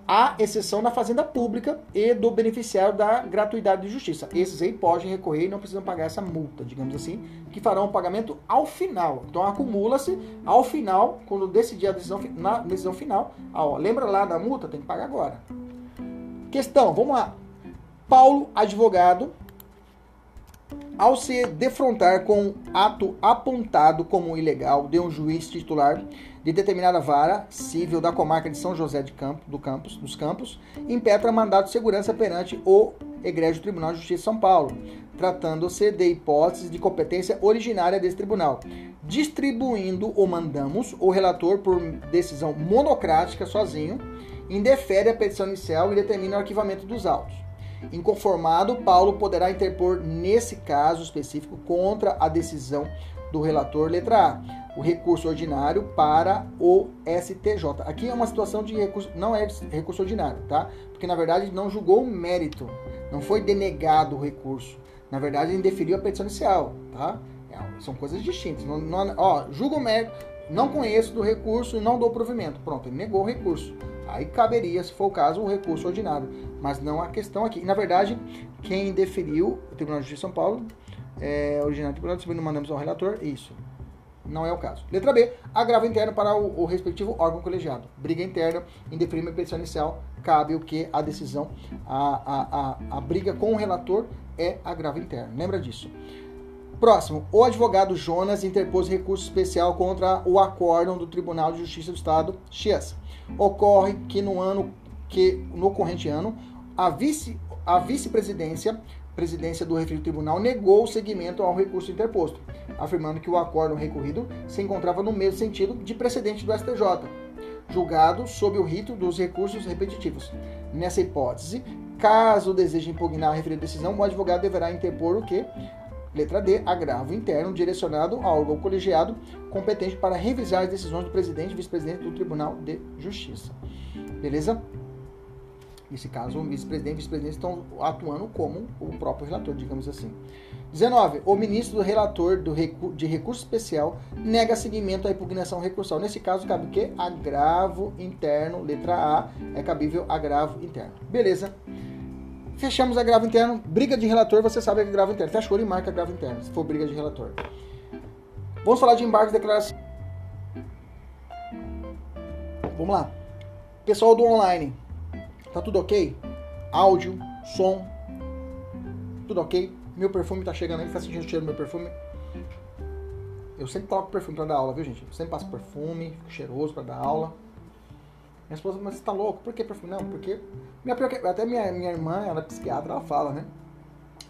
Há exceção na fazenda pública e do beneficiário da gratuidade de justiça. Esses aí podem recorrer e não precisam pagar essa multa, digamos assim, que farão o pagamento ao final. Então acumula-se ao final, quando decidir a decisão, na decisão final. Ah, ó, lembra lá da multa? Tem que pagar agora. Questão, vamos lá. Paulo, advogado, ao se defrontar com ato apontado como ilegal de um juiz titular de determinada vara civil da comarca de São José de Campo, do Campos, dos Campos, impetra mandado de segurança perante o Egrégio Tribunal de Justiça de São Paulo, tratando-se de hipótese de competência originária desse tribunal, distribuindo o mandamos o relator por decisão monocrática sozinho, indefere a petição inicial e determina o arquivamento dos autos. Inconformado, Paulo poderá interpor, nesse caso específico, contra a decisão do relator, letra A o recurso ordinário para o STJ. Aqui é uma situação de recurso, não é recurso ordinário, tá? Porque na verdade não julgou o mérito, não foi denegado o recurso. Na verdade, indeferiu a petição inicial, tá? É, são coisas distintas. Não, não, ó, julga o mérito, não conheço do recurso e não dou provimento. Pronto, ele negou o recurso. Aí caberia, se for o caso, o recurso ordinário. Mas não a questão aqui. Na verdade, quem deferiu o Tribunal de Justiça de São Paulo, é, originário do Tribunal mandamos ao relator, isso. Não é o caso. Letra B, agravo interno para o, o respectivo órgão colegiado. Briga interna, indeferível petição inicial, cabe o que? A decisão, a, a, a, a briga com o relator é agravo interno. Lembra disso. Próximo, o advogado Jonas interpôs recurso especial contra o acórdão do Tribunal de Justiça do Estado, X. Ocorre que no ano que no corrente ano a vice a vice-presidência presidência do referido tribunal negou o seguimento ao recurso interposto, afirmando que o acordo recorrido se encontrava no mesmo sentido de precedente do STJ, julgado sob o rito dos recursos repetitivos. Nessa hipótese, caso deseje impugnar a referida decisão, o advogado deverá interpor o que? Letra D, agravo interno direcionado ao órgão colegiado competente para revisar as decisões do presidente e vice-presidente do Tribunal de Justiça. Beleza? Nesse caso, o vice-presidente e vice-presidente estão atuando como o próprio relator, digamos assim. 19. O ministro do relator do recu de recurso especial nega seguimento à impugnação recursal. Nesse caso, cabe o quê? Agravo interno. Letra A é cabível agravo interno. Beleza. Fechamos agravo interno. Briga de relator, você sabe que é agravo interno. Fecha o olho e marca agravo interno, se for briga de relator. Vamos falar de embargo de declaração. Vamos lá. Pessoal do online. Tá tudo ok? Áudio, som, tudo ok? Meu perfume tá chegando aí, tá sentindo o cheiro do meu perfume? Eu sempre coloco perfume pra dar aula, viu, gente? Eu sempre passo perfume, fico cheiroso pra dar aula. Minha esposa, mas você tá louco? Por que perfume? Não, porque. Minha, até minha, minha irmã, ela é psiquiatra, ela fala, né?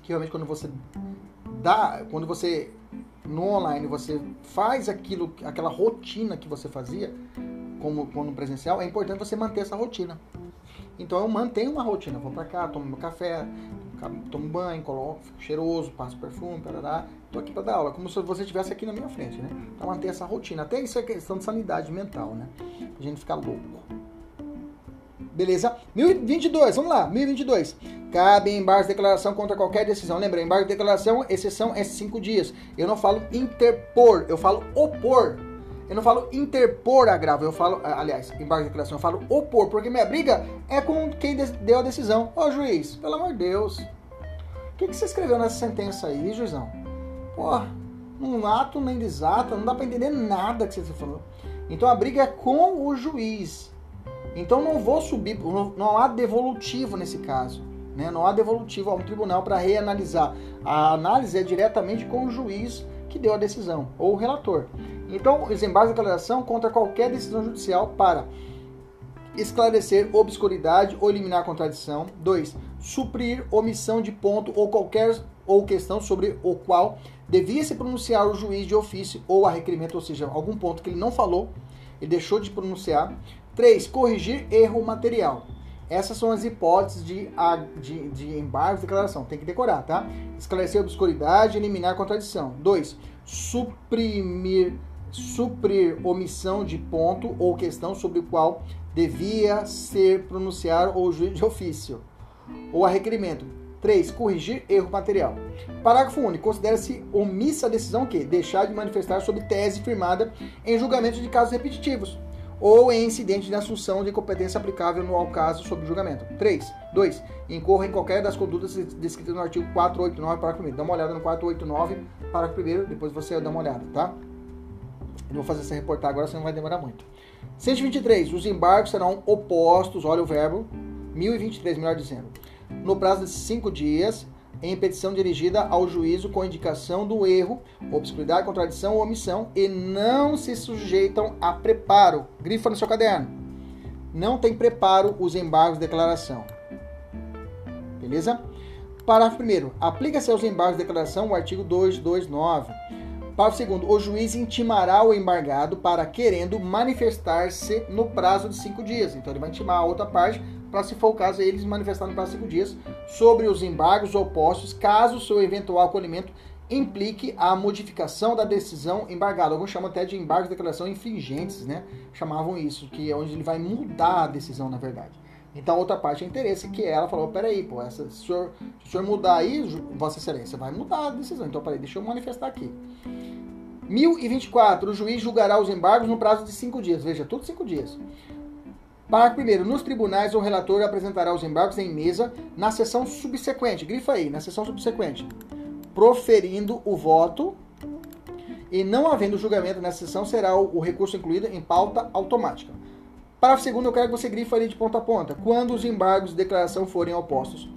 Que realmente quando você dá. Quando você. No online, você faz aquilo, aquela rotina que você fazia, como, como presencial, é importante você manter essa rotina. Então eu mantenho uma rotina. Vou pra cá, tomo meu café, tomo banho, coloco, fico cheiroso, passo perfume, parará. Tô aqui para dar aula, como se você estivesse aqui na minha frente, né? Então manter essa rotina. Até isso é questão de sanidade mental, né? A gente ficar louco. Beleza? 1022, vamos lá, 1022. Cabe embargo de declaração contra qualquer decisão. Lembra, embargo de declaração, exceção é cinco dias. Eu não falo interpor, eu falo opor. Eu não falo interpor agravo, eu falo, aliás, embargo de declaração, eu falo opor, porque minha briga é com quem deu a decisão. Ô juiz, pelo amor de Deus, o que, que você escreveu nessa sentença aí, juizão? Pô, não ato nem desata, não dá pra entender nada que você falou. Então a briga é com o juiz. Então não vou subir, não há devolutivo nesse caso. Né? Não há devolutivo ao tribunal para reanalisar. A análise é diretamente com o juiz que deu a decisão, ou o relator. Então, os embargos de declaração contra qualquer decisão judicial para esclarecer obscuridade ou eliminar contradição. 2. Suprir omissão de ponto ou qualquer ou questão sobre o qual devia se pronunciar o juiz de ofício ou a requerimento, ou seja, algum ponto que ele não falou, ele deixou de pronunciar. 3. Corrigir erro material. Essas são as hipóteses de, de, de embargo de declaração. Tem que decorar, tá? Esclarecer obscuridade, eliminar contradição. 2. Suprimir suprir omissão de ponto ou questão sobre o qual devia ser pronunciar o juiz de ofício ou a requerimento. 3. Corrigir erro material. Parágrafo único. Considera-se omissa a decisão que deixar de manifestar sobre tese firmada em julgamentos de casos repetitivos ou em incidente de assunção de competência aplicável no caso sob julgamento. 3. 2. Incorra em qualquer das condutas descritas no artigo 489, parágrafo 1. Dá uma olhada no 489, parágrafo 1, depois você dá uma olhada, tá? Eu vou fazer essa reportagem agora, senão vai demorar muito. 123. Os embargos serão opostos, olha o verbo, 1023, melhor dizendo, no prazo de 5 dias em petição dirigida ao juízo com indicação do erro, obscuridade, contradição ou omissão e não se sujeitam a preparo. Grifa no seu caderno. Não tem preparo os embargos de declaração. Beleza? Parágrafo 1. Aplica-se aos embargos de declaração o artigo 229. Parágrafo 2. O juiz intimará o embargado para querendo manifestar-se no prazo de cinco dias. Então ele vai intimar a outra parte para, se for o caso, eles manifestar no prazo de cinco dias sobre os embargos opostos, caso seu eventual acolhimento implique a modificação da decisão embargada. Alguns chamam até de embargos de declaração infringentes, né? Chamavam isso, que é onde ele vai mudar a decisão, na verdade. Então, outra parte é interesse, que ela falou, peraí, pô, essa, se, o senhor, se o senhor mudar aí, Vossa Excelência, vai mudar a decisão. Então, peraí, deixa eu manifestar aqui. 1024. O juiz julgará os embargos no prazo de cinco dias. Veja, tudo cinco dias. Parágrafo 1. Nos tribunais, o relator apresentará os embargos em mesa na sessão subsequente. Grifa aí, na sessão subsequente. Proferindo o voto e não havendo julgamento nessa sessão, será o, o recurso incluído em pauta automática. Parágrafo 2. Eu quero que você grife ali de ponta a ponta. Quando os embargos de declaração forem opostos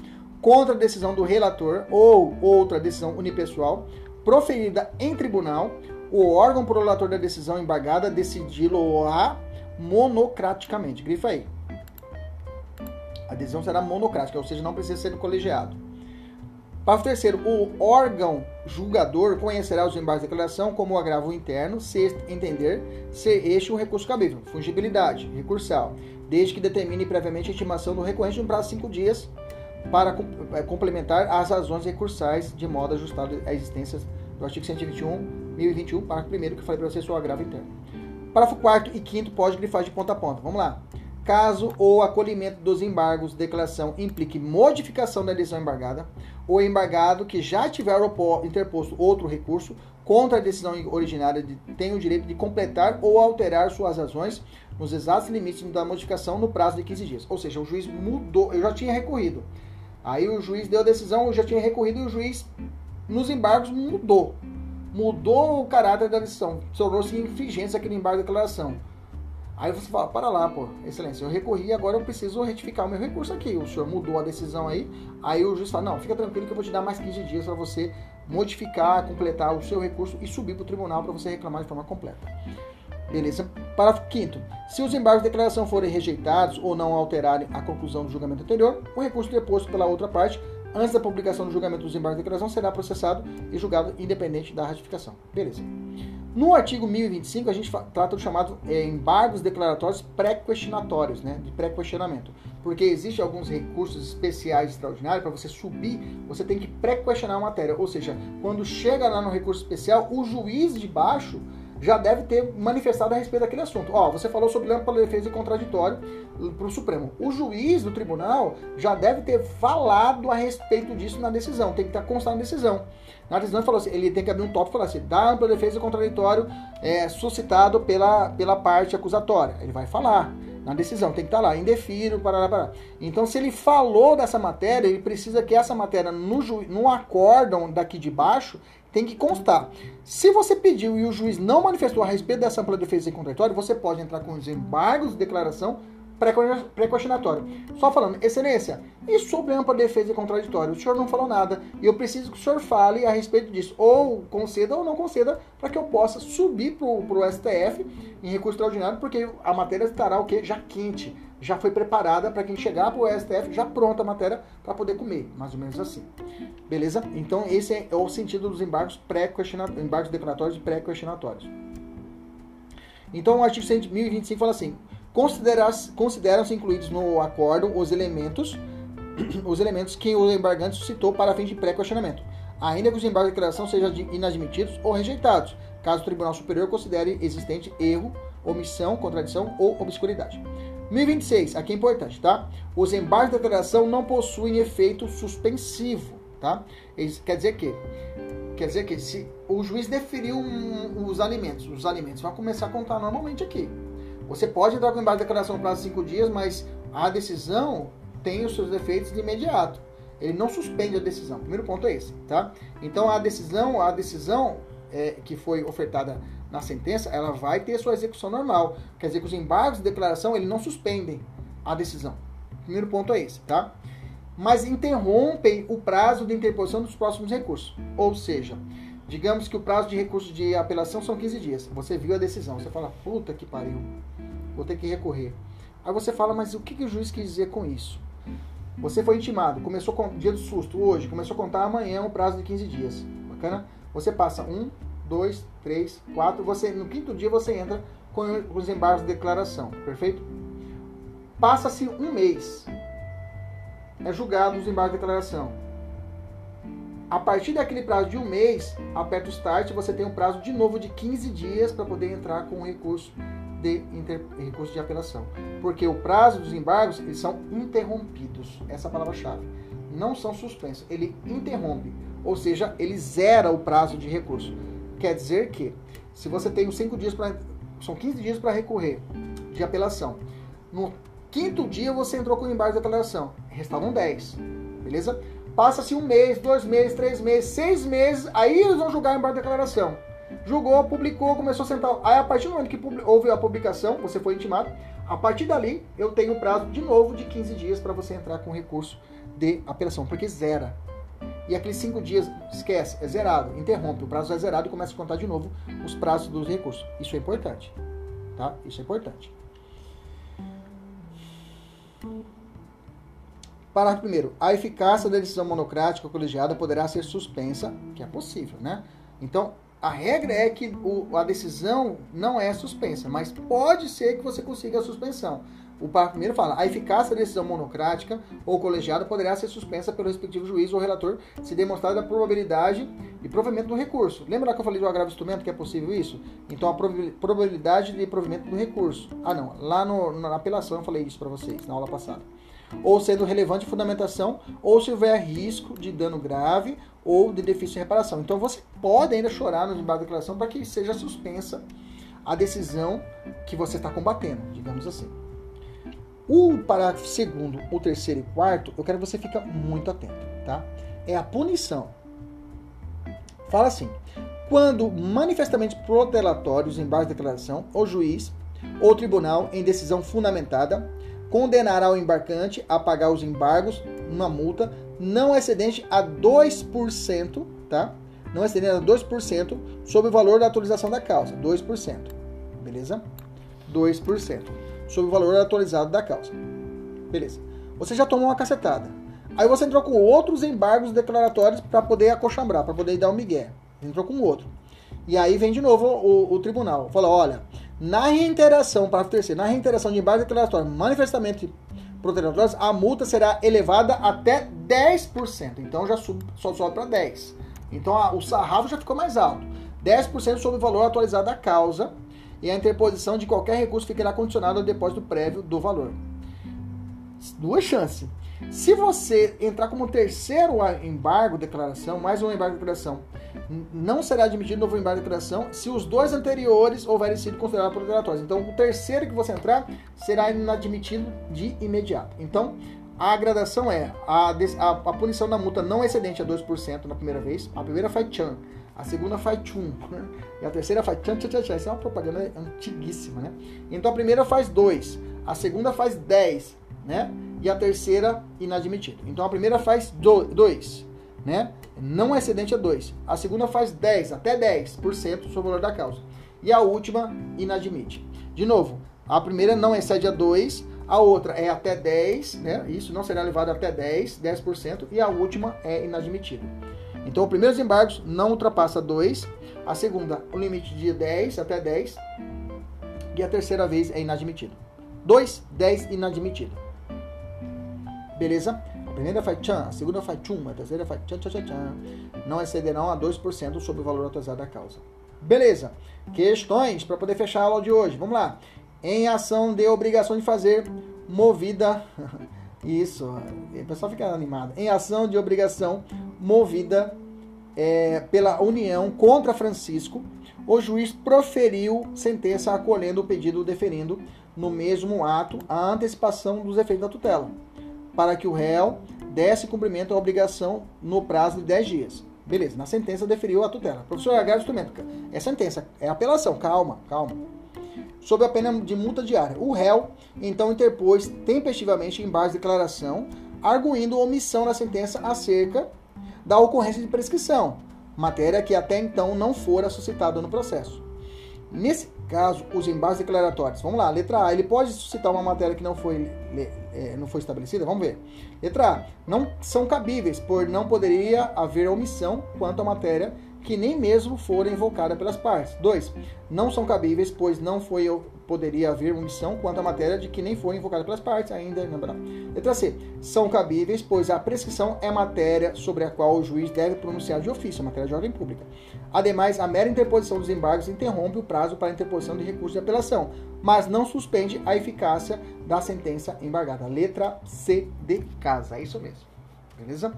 contra a decisão do relator ou outra decisão unipessoal proferida em tribunal, o órgão prolator da decisão embargada decidi-lo-á monocraticamente. Grifa aí. A decisão será monocrática, ou seja, não precisa ser colegiado. Parágrafo terceiro, o órgão julgador conhecerá os embargos de declaração como agravo interno, se entender ser este um recurso cabível. Fungibilidade, recursal, desde que determine previamente a estimação do recorrente no prazo de cinco dias para é, complementar as razões recursais de modo ajustado à existência do artigo 121 1021, parágrafo 1 que eu falei para você sobre o agravo interno. Parágrafo 4 e 5 pode grifar de ponta a ponta. Vamos lá. Caso o acolhimento dos embargos de declaração implique modificação da decisão embargada, o embargado que já tiver interposto outro recurso contra a decisão originária tem o direito de completar ou alterar suas razões nos exatos limites da modificação no prazo de 15 dias. Ou seja, o juiz mudou, eu já tinha recorrido. Aí o juiz deu a decisão, eu já tinha recorrido e o juiz nos embargos mudou mudou o caráter da decisão, tornou-se infringência aquele embargo de declaração. Aí você fala, para lá, pô, excelência, eu recorri, agora eu preciso retificar o meu recurso aqui. O senhor mudou a decisão aí, aí o juiz fala, não, fica tranquilo que eu vou te dar mais 15 dias para você modificar, completar o seu recurso e subir para o tribunal para você reclamar de forma completa. Beleza? Parágrafo 5 Se os embargos de declaração forem rejeitados ou não alterarem a conclusão do julgamento anterior, o recurso deposto pela outra parte antes da publicação do julgamento dos embargos de declaração, será processado e julgado independente da ratificação. Beleza. No artigo 1025, a gente trata do chamado é, embargos declaratórios pré-questionatórios, né, de pré-questionamento. Porque existem alguns recursos especiais extraordinários para você subir, você tem que pré-questionar a matéria. Ou seja, quando chega lá no recurso especial, o juiz de baixo já deve ter manifestado a respeito daquele assunto. Ó, você falou sobre ampla defesa e contraditório para o Supremo. O juiz do tribunal já deve ter falado a respeito disso na decisão, tem que estar constado na decisão. Na decisão ele falou assim, ele tem que abrir um tópico e falar assim, da ampla defesa e contraditório é, suscitado pela, pela parte acusatória. Ele vai falar na decisão, tem que estar lá, indefiro, parará, parará. Então, se ele falou dessa matéria, ele precisa que essa matéria no, ju, no acórdão daqui de baixo tem que constar. Se você pediu e o juiz não manifestou a respeito dessa ampla defesa e contraditório, você pode entrar com os embargos de declaração pré-questionatório. Só falando, excelência, e sobre ampla defesa e contraditório? O senhor não falou nada e eu preciso que o senhor fale a respeito disso. Ou conceda ou não conceda, para que eu possa subir para o STF em recurso extraordinário, porque a matéria estará o quê? Já quente, já foi preparada para quem chegar para o STF, já pronta a matéria para poder comer. Mais ou menos assim. Beleza? Então, esse é o sentido dos embargos pré-questionatórios, embargos declaratórios e pré-questionatórios. Então, o artigo 1025 fala assim: consideram-se incluídos no acórdão os elementos, os elementos que o embargante suscitou para fim de pré-questionamento, ainda que os embargos de declaração sejam inadmitidos ou rejeitados, caso o Tribunal Superior considere existente erro, omissão, contradição ou obscuridade. 1026, aqui é importante, tá? Os embargos de declaração não possuem efeito suspensivo, tá? Isso quer dizer que quer dizer que se o juiz deferiu um, os alimentos, os alimentos vão começar a contar normalmente aqui. Você pode entrar com embargo de declaração de cinco dias, mas a decisão tem os seus efeitos de imediato. Ele não suspende a decisão. Primeiro ponto é esse, tá? Então a decisão, a decisão é, que foi ofertada na sentença, ela vai ter sua execução normal. Quer dizer que os embargos de declaração, ele não suspendem a decisão. Primeiro ponto é esse, tá? Mas interrompem o prazo de interposição dos próximos recursos. Ou seja, digamos que o prazo de recurso de apelação são 15 dias. Você viu a decisão, você fala, puta que pariu, vou ter que recorrer. Aí você fala, mas o que, que o juiz quis dizer com isso? Você foi intimado, começou com dia do susto hoje, começou a contar amanhã o prazo de 15 dias. Bacana? Você passa um, dois, três, quatro. Você no quinto dia você entra com os embargos de declaração, perfeito? Passa-se um mês, é julgado os embargos de declaração. A partir daquele prazo de um mês, aperta o start, você tem um prazo de novo de 15 dias para poder entrar com o recurso de inter... recurso de apelação. Porque o prazo dos embargos eles são interrompidos. Essa é palavra-chave. Não são suspensos. Ele interrompe. Ou seja, ele zera o prazo de recurso. Quer dizer que, se você tem os 5 dias para. São 15 dias para recorrer de apelação. No quinto dia você entrou com o embargo de declaração. Restavam 10. Beleza? Passa-se um mês, dois meses, três meses, seis meses, aí eles vão julgar o embargo de declaração. Julgou, publicou, começou a sentar. Aí a partir do momento que houve a publicação, você foi intimado, a partir dali eu tenho prazo de novo de 15 dias para você entrar com recurso de apelação, porque zera e aqueles cinco dias, esquece, é zerado, interrompe, o prazo é zerado e começa a contar de novo os prazos dos recursos. Isso é importante, tá? Isso é importante. Parágrafo primeiro. A eficácia da decisão monocrática colegiada poderá ser suspensa, que é possível, né? Então, a regra é que o, a decisão não é suspensa, mas pode ser que você consiga a suspensão. O parágrafo primeiro fala: a eficácia da decisão monocrática ou colegiada poderá ser suspensa pelo respectivo juiz ou relator se demonstrada a probabilidade e provimento do recurso. Lembra que eu falei do agravo instrumento que é possível isso? Então a probabilidade de provimento do recurso. Ah, não, lá no, na apelação eu falei isso para vocês na aula passada. Ou sendo relevante fundamentação, ou se houver risco de dano grave ou de difícil reparação. Então você pode ainda chorar no embargo de declaração para que seja suspensa a decisão que você está combatendo, digamos assim. O parágrafo segundo, o terceiro e quarto, eu quero que você fique muito atento, tá? É a punição. Fala assim: quando manifestamente protelatórios em base de declaração, o juiz ou tribunal, em decisão fundamentada, condenará o embarcante a pagar os embargos, uma multa não excedente a 2%, tá? Não excedente a 2% sobre o valor da atualização da causa, 2%. Beleza? 2% sobre o valor atualizado da causa. Beleza. Você já tomou uma cacetada. Aí você entrou com outros embargos declaratórios para poder acochambrar, para poder dar um migué. Entrou com outro. E aí vem de novo o, o tribunal. Fala, olha, na reiteração, parágrafo terceiro, na reiteração de embargos declaratórios manifestamente protelatórios, a multa será elevada até 10%. Então já sub, só sobe para 10%. Então a, o sarrafo já ficou mais alto. 10% sobre o valor atualizado da causa e a interposição de qualquer recurso ficará condicionada ao depósito prévio do valor. Duas chances. Se você entrar como terceiro embargo declaração, mais um embargo declaração, não será admitido novo embargo declaração se os dois anteriores houverem sido considerados protelatórios. Então, o terceiro que você entrar será inadmitido de imediato. Então, a gradação é a, a, a punição da multa não excedente a 2% na primeira vez. A primeira faz tchan a segunda faz tchum, né? e a terceira faz tchan, tchan, tchan, tchan. Isso é uma propaganda antiguíssima, né? Então a primeira faz dois, a segunda faz dez, né? E a terceira inadmitido. Então a primeira faz do, dois, né? Não excedente a dois. A segunda faz 10, até 10% sobre o valor da causa. E a última inadmite. De novo, a primeira não excede a 2, a outra é até 10, né? Isso não será levado até 10, 10%, e a última é inadmitida. Então, os primeiros embargos não ultrapassa 2, a segunda, o limite de 10 até 10, e a terceira vez é inadmitido. 2, 10 inadmitido. Beleza? A primeira faz tchan, a segunda faz tchum, a terceira faz tchan, tchan, tchan, tchan. Não excederão a 2% sobre o valor atualizado da causa. Beleza. Questões para poder fechar a aula de hoje. Vamos lá. Em ação de obrigação de fazer, movida. Isso, o pessoal fica animado. Em ação de obrigação movida é, pela União contra Francisco, o juiz proferiu sentença acolhendo o pedido deferindo no mesmo ato a antecipação dos efeitos da tutela, para que o réu desse cumprimento à obrigação no prazo de 10 dias. Beleza, na sentença deferiu a tutela. Professor, agravo instrumento. É sentença, é apelação. Calma, calma. Sob a pena de multa diária. O réu, então, interpôs tempestivamente em base de declaração, arguindo omissão na sentença acerca da ocorrência de prescrição, matéria que até então não fora suscitada no processo. Nesse caso, os embargos declaratórios. Vamos lá, letra A, ele pode suscitar uma matéria que não foi, é, não foi estabelecida? Vamos ver. Letra A, não são cabíveis, por não poderia haver omissão quanto à matéria que nem mesmo fora invocada pelas partes. 2. Não são cabíveis, pois não foi poderia haver omissão quanto à matéria de que nem foi invocada pelas partes ainda. Não, Letra C. São cabíveis, pois a prescrição é matéria sobre a qual o juiz deve pronunciar de ofício, matéria de ordem pública. Ademais, a mera interposição dos embargos interrompe o prazo para a interposição de recurso de apelação, mas não suspende a eficácia da sentença embargada. Letra C de casa. É isso mesmo. Beleza?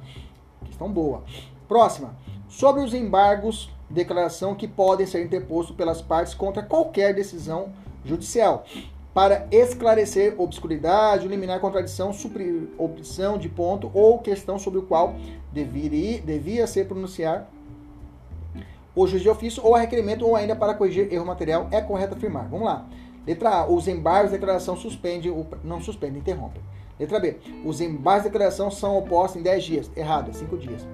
Questão boa. Próxima. Sobre os embargos, declaração que podem ser interpostos pelas partes contra qualquer decisão judicial, para esclarecer obscuridade, eliminar contradição, suprir opção de ponto ou questão sobre o qual deveria, devia ser pronunciar o juiz de ofício ou a requerimento ou ainda para corrigir erro material, é correto afirmar. Vamos lá. Letra A. Os embargos de declaração suspende, não suspende, interrompe. Letra B. Os embargos de declaração são opostos em 10 dias. Errado, é 5 dias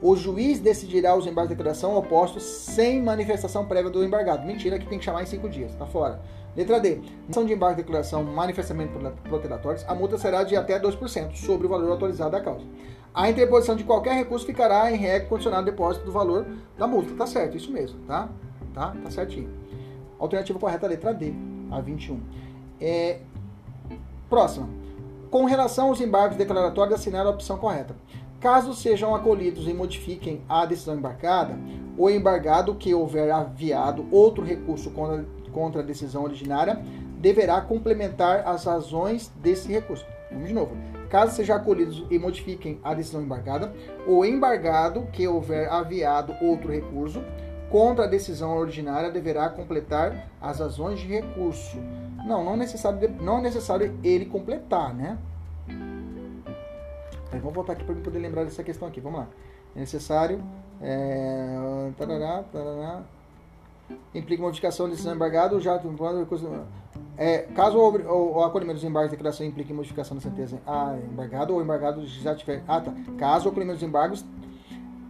o juiz decidirá os embargos de declaração opostos sem manifestação prévia do embargado. Mentira, que tem que chamar em cinco dias, tá fora. Letra D. Ação de embargo de declaração manifestamente protelatórios, a multa será de até 2% sobre o valor autorizado da causa. A interposição de qualquer recurso ficará em regra condicionado ao depósito do valor da multa. Tá certo, isso mesmo, tá? Tá, tá certinho. Alternativa correta, letra D, a 21. É... Próxima. Com relação aos embargos declaratórios, assinar a opção correta. Caso sejam acolhidos e modifiquem a decisão embarcada, o embargado que houver aviado outro recurso contra, a decisão originária deverá complementar as razões desse recurso. Vamos de novo. Caso sejam acolhidos e modifiquem a decisão embargada, o embargado que houver aviado outro recurso contra a decisão originária deverá completar as razões de recurso. Não, não é necessário, não é necessário ele completar, né? Mas vamos voltar aqui para poder lembrar dessa questão aqui. Vamos lá. É necessário. É, tarará, tarará, implica modificação de decisão embargada, já é, caso o, o, acolhimento dos embargos de declaração implique modificação da sentença ah, embargado ou embargado já tiver. Ah, tá. Caso o acolhimento dos embargos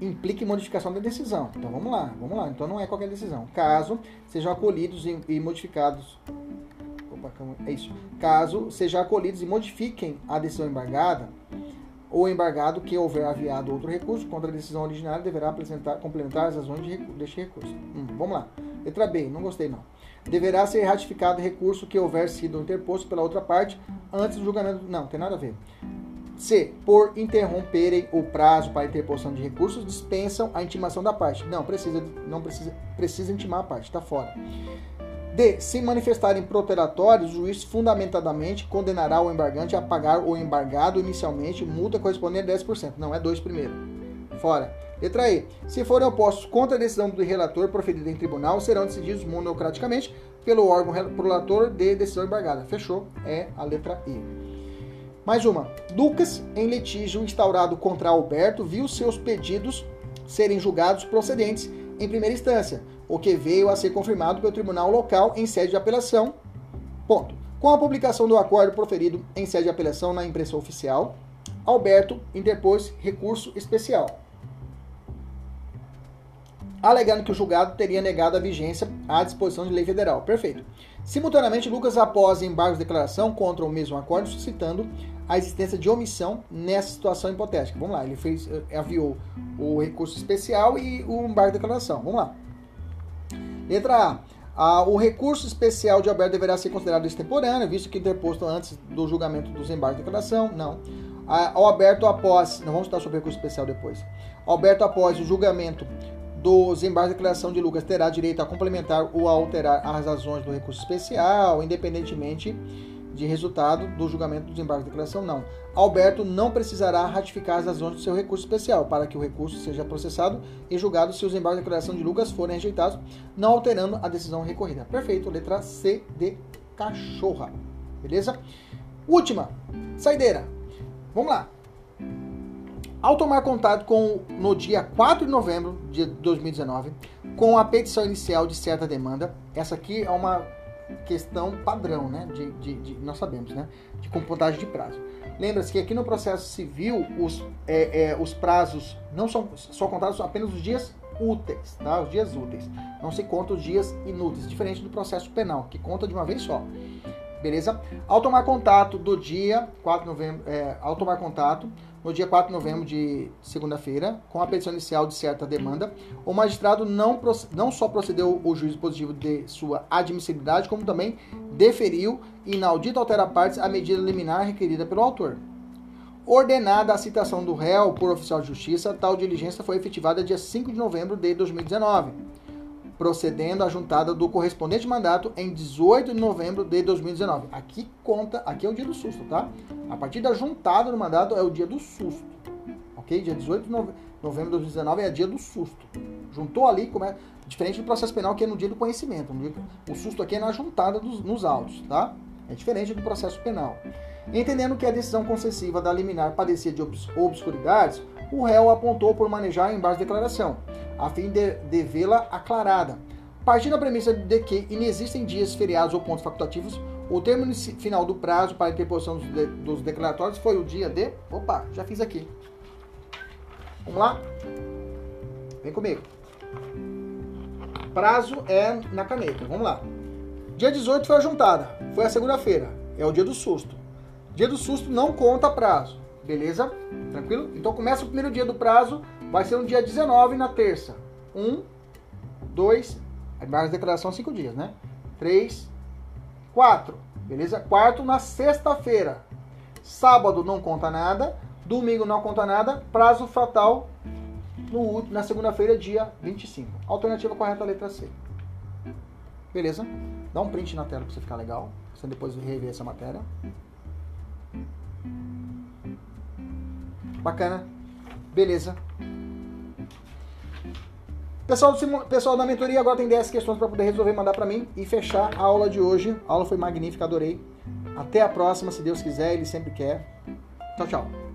implique modificação da decisão. Então vamos lá, vamos lá. Então não é qualquer decisão. Caso sejam acolhidos e, e modificados. Opa, é isso. Caso sejam acolhidos e modifiquem a decisão embargada, o embargado que houver aviado outro recurso contra a decisão originária deverá apresentar, complementar as razões de recu deste recurso. Hum, vamos lá. Letra B, não gostei não. Deverá ser ratificado recurso que houver sido interposto pela outra parte antes do julgamento. Não, tem nada a ver. C. Por interromperem o prazo para interposição de recursos, dispensam a intimação da parte. Não, precisa, não precisa, precisa intimar a parte, está fora. D. Se manifestarem protelatórios, o juiz fundamentadamente condenará o embargante a pagar o embargado inicialmente multa correspondente a 10%. Não, é 2 primeiro. Fora. Letra E. Se forem opostos contra a decisão do relator proferida em tribunal, serão decididos monocraticamente pelo órgão relator de decisão embargada. Fechou? É a letra E. Mais uma. Lucas, em litígio instaurado contra Alberto, viu seus pedidos serem julgados procedentes em primeira instância, o que veio a ser confirmado pelo tribunal local em sede de apelação. Ponto. Com a publicação do acordo proferido em sede de apelação na imprensa oficial, Alberto interpôs recurso especial, alegando que o julgado teria negado a vigência à disposição de lei federal. Perfeito. Simultaneamente, Lucas após embargo de declaração contra o mesmo acordo, suscitando a existência de omissão nessa situação hipotética. Vamos lá, ele fez, eh, aviou o recurso especial e o embargo de declaração. Vamos lá. Letra A. o recurso especial de Alberto deverá ser considerado extemporâneo, visto que interposto antes do julgamento dos embargos de declaração. Não. Alberto, após. Não vamos estudar sobre o recurso especial depois. Alberto, após o julgamento dos embargos de declaração de Lucas, terá direito a complementar ou a alterar as razões do recurso especial, independentemente de resultado do julgamento do desembarque de declaração, não. Alberto não precisará ratificar as razões do seu recurso especial para que o recurso seja processado e julgado se os embargos de declaração de Lucas forem rejeitados, não alterando a decisão recorrida. Perfeito, letra C de cachorra. Beleza? Última, saideira. Vamos lá. Ao tomar contato com no dia 4 de novembro de 2019, com a petição inicial de certa demanda, essa aqui é uma questão padrão, né? De, de, de nós sabemos, né? De computagem de prazo. Lembra-se que aqui no processo civil os, é, é, os prazos não são só contados apenas os dias úteis, tá? Os dias úteis. Não se conta os dias inúteis, diferente do processo penal, que conta de uma vez só. Beleza? Ao tomar contato do dia 4 de novembro, é, ao tomar contato no dia 4 de novembro de segunda-feira, com a petição inicial de certa demanda, o magistrado não, não só procedeu o juízo positivo de sua admissibilidade, como também deferiu inaudito altera partes a medida liminar requerida pelo autor. Ordenada a citação do réu por oficial de justiça, tal diligência foi efetivada dia 5 de novembro de 2019 procedendo à juntada do correspondente mandato em 18 de novembro de 2019. Aqui conta, aqui é o dia do susto, tá? A partir da juntada do mandato é o dia do susto. Ok? Dia 18 de novembro de 2019 é dia do susto. Juntou ali, como é, diferente do processo penal que é no dia do conhecimento. O susto aqui é na juntada dos, nos autos, tá? É diferente do processo penal. Entendendo que a decisão concessiva da liminar padecia de obscuridades, o réu apontou por manejar em base de declaração a fim de, de vê-la aclarada. Partindo da premissa de que inexistem dias, feriados ou pontos facultativos, o termo final do prazo para a interposição dos, de, dos declaratórios foi o dia de. Opa, já fiz aqui. Vamos lá? Vem comigo. Prazo é na caneta. Vamos lá. Dia 18 foi a juntada. Foi a segunda-feira. É o dia do susto. Dia do susto não conta prazo. Beleza? Tranquilo? Então começa o primeiro dia do prazo Vai ser no dia 19, na terça. Um, dois, mais declaração cinco dias, né? Três, quatro. Beleza? Quarto na sexta-feira. Sábado não conta nada. Domingo não conta nada. Prazo fatal no, na segunda-feira, dia 25. Alternativa correta, letra C. Beleza? Dá um print na tela para você ficar legal. Você depois rever essa matéria. Bacana. Beleza. Pessoal, pessoal da mentoria agora tem 10 questões para poder resolver, mandar para mim e fechar a aula de hoje. A aula foi magnífica, adorei. Até a próxima, se Deus quiser, Ele sempre quer. Tchau, tchau.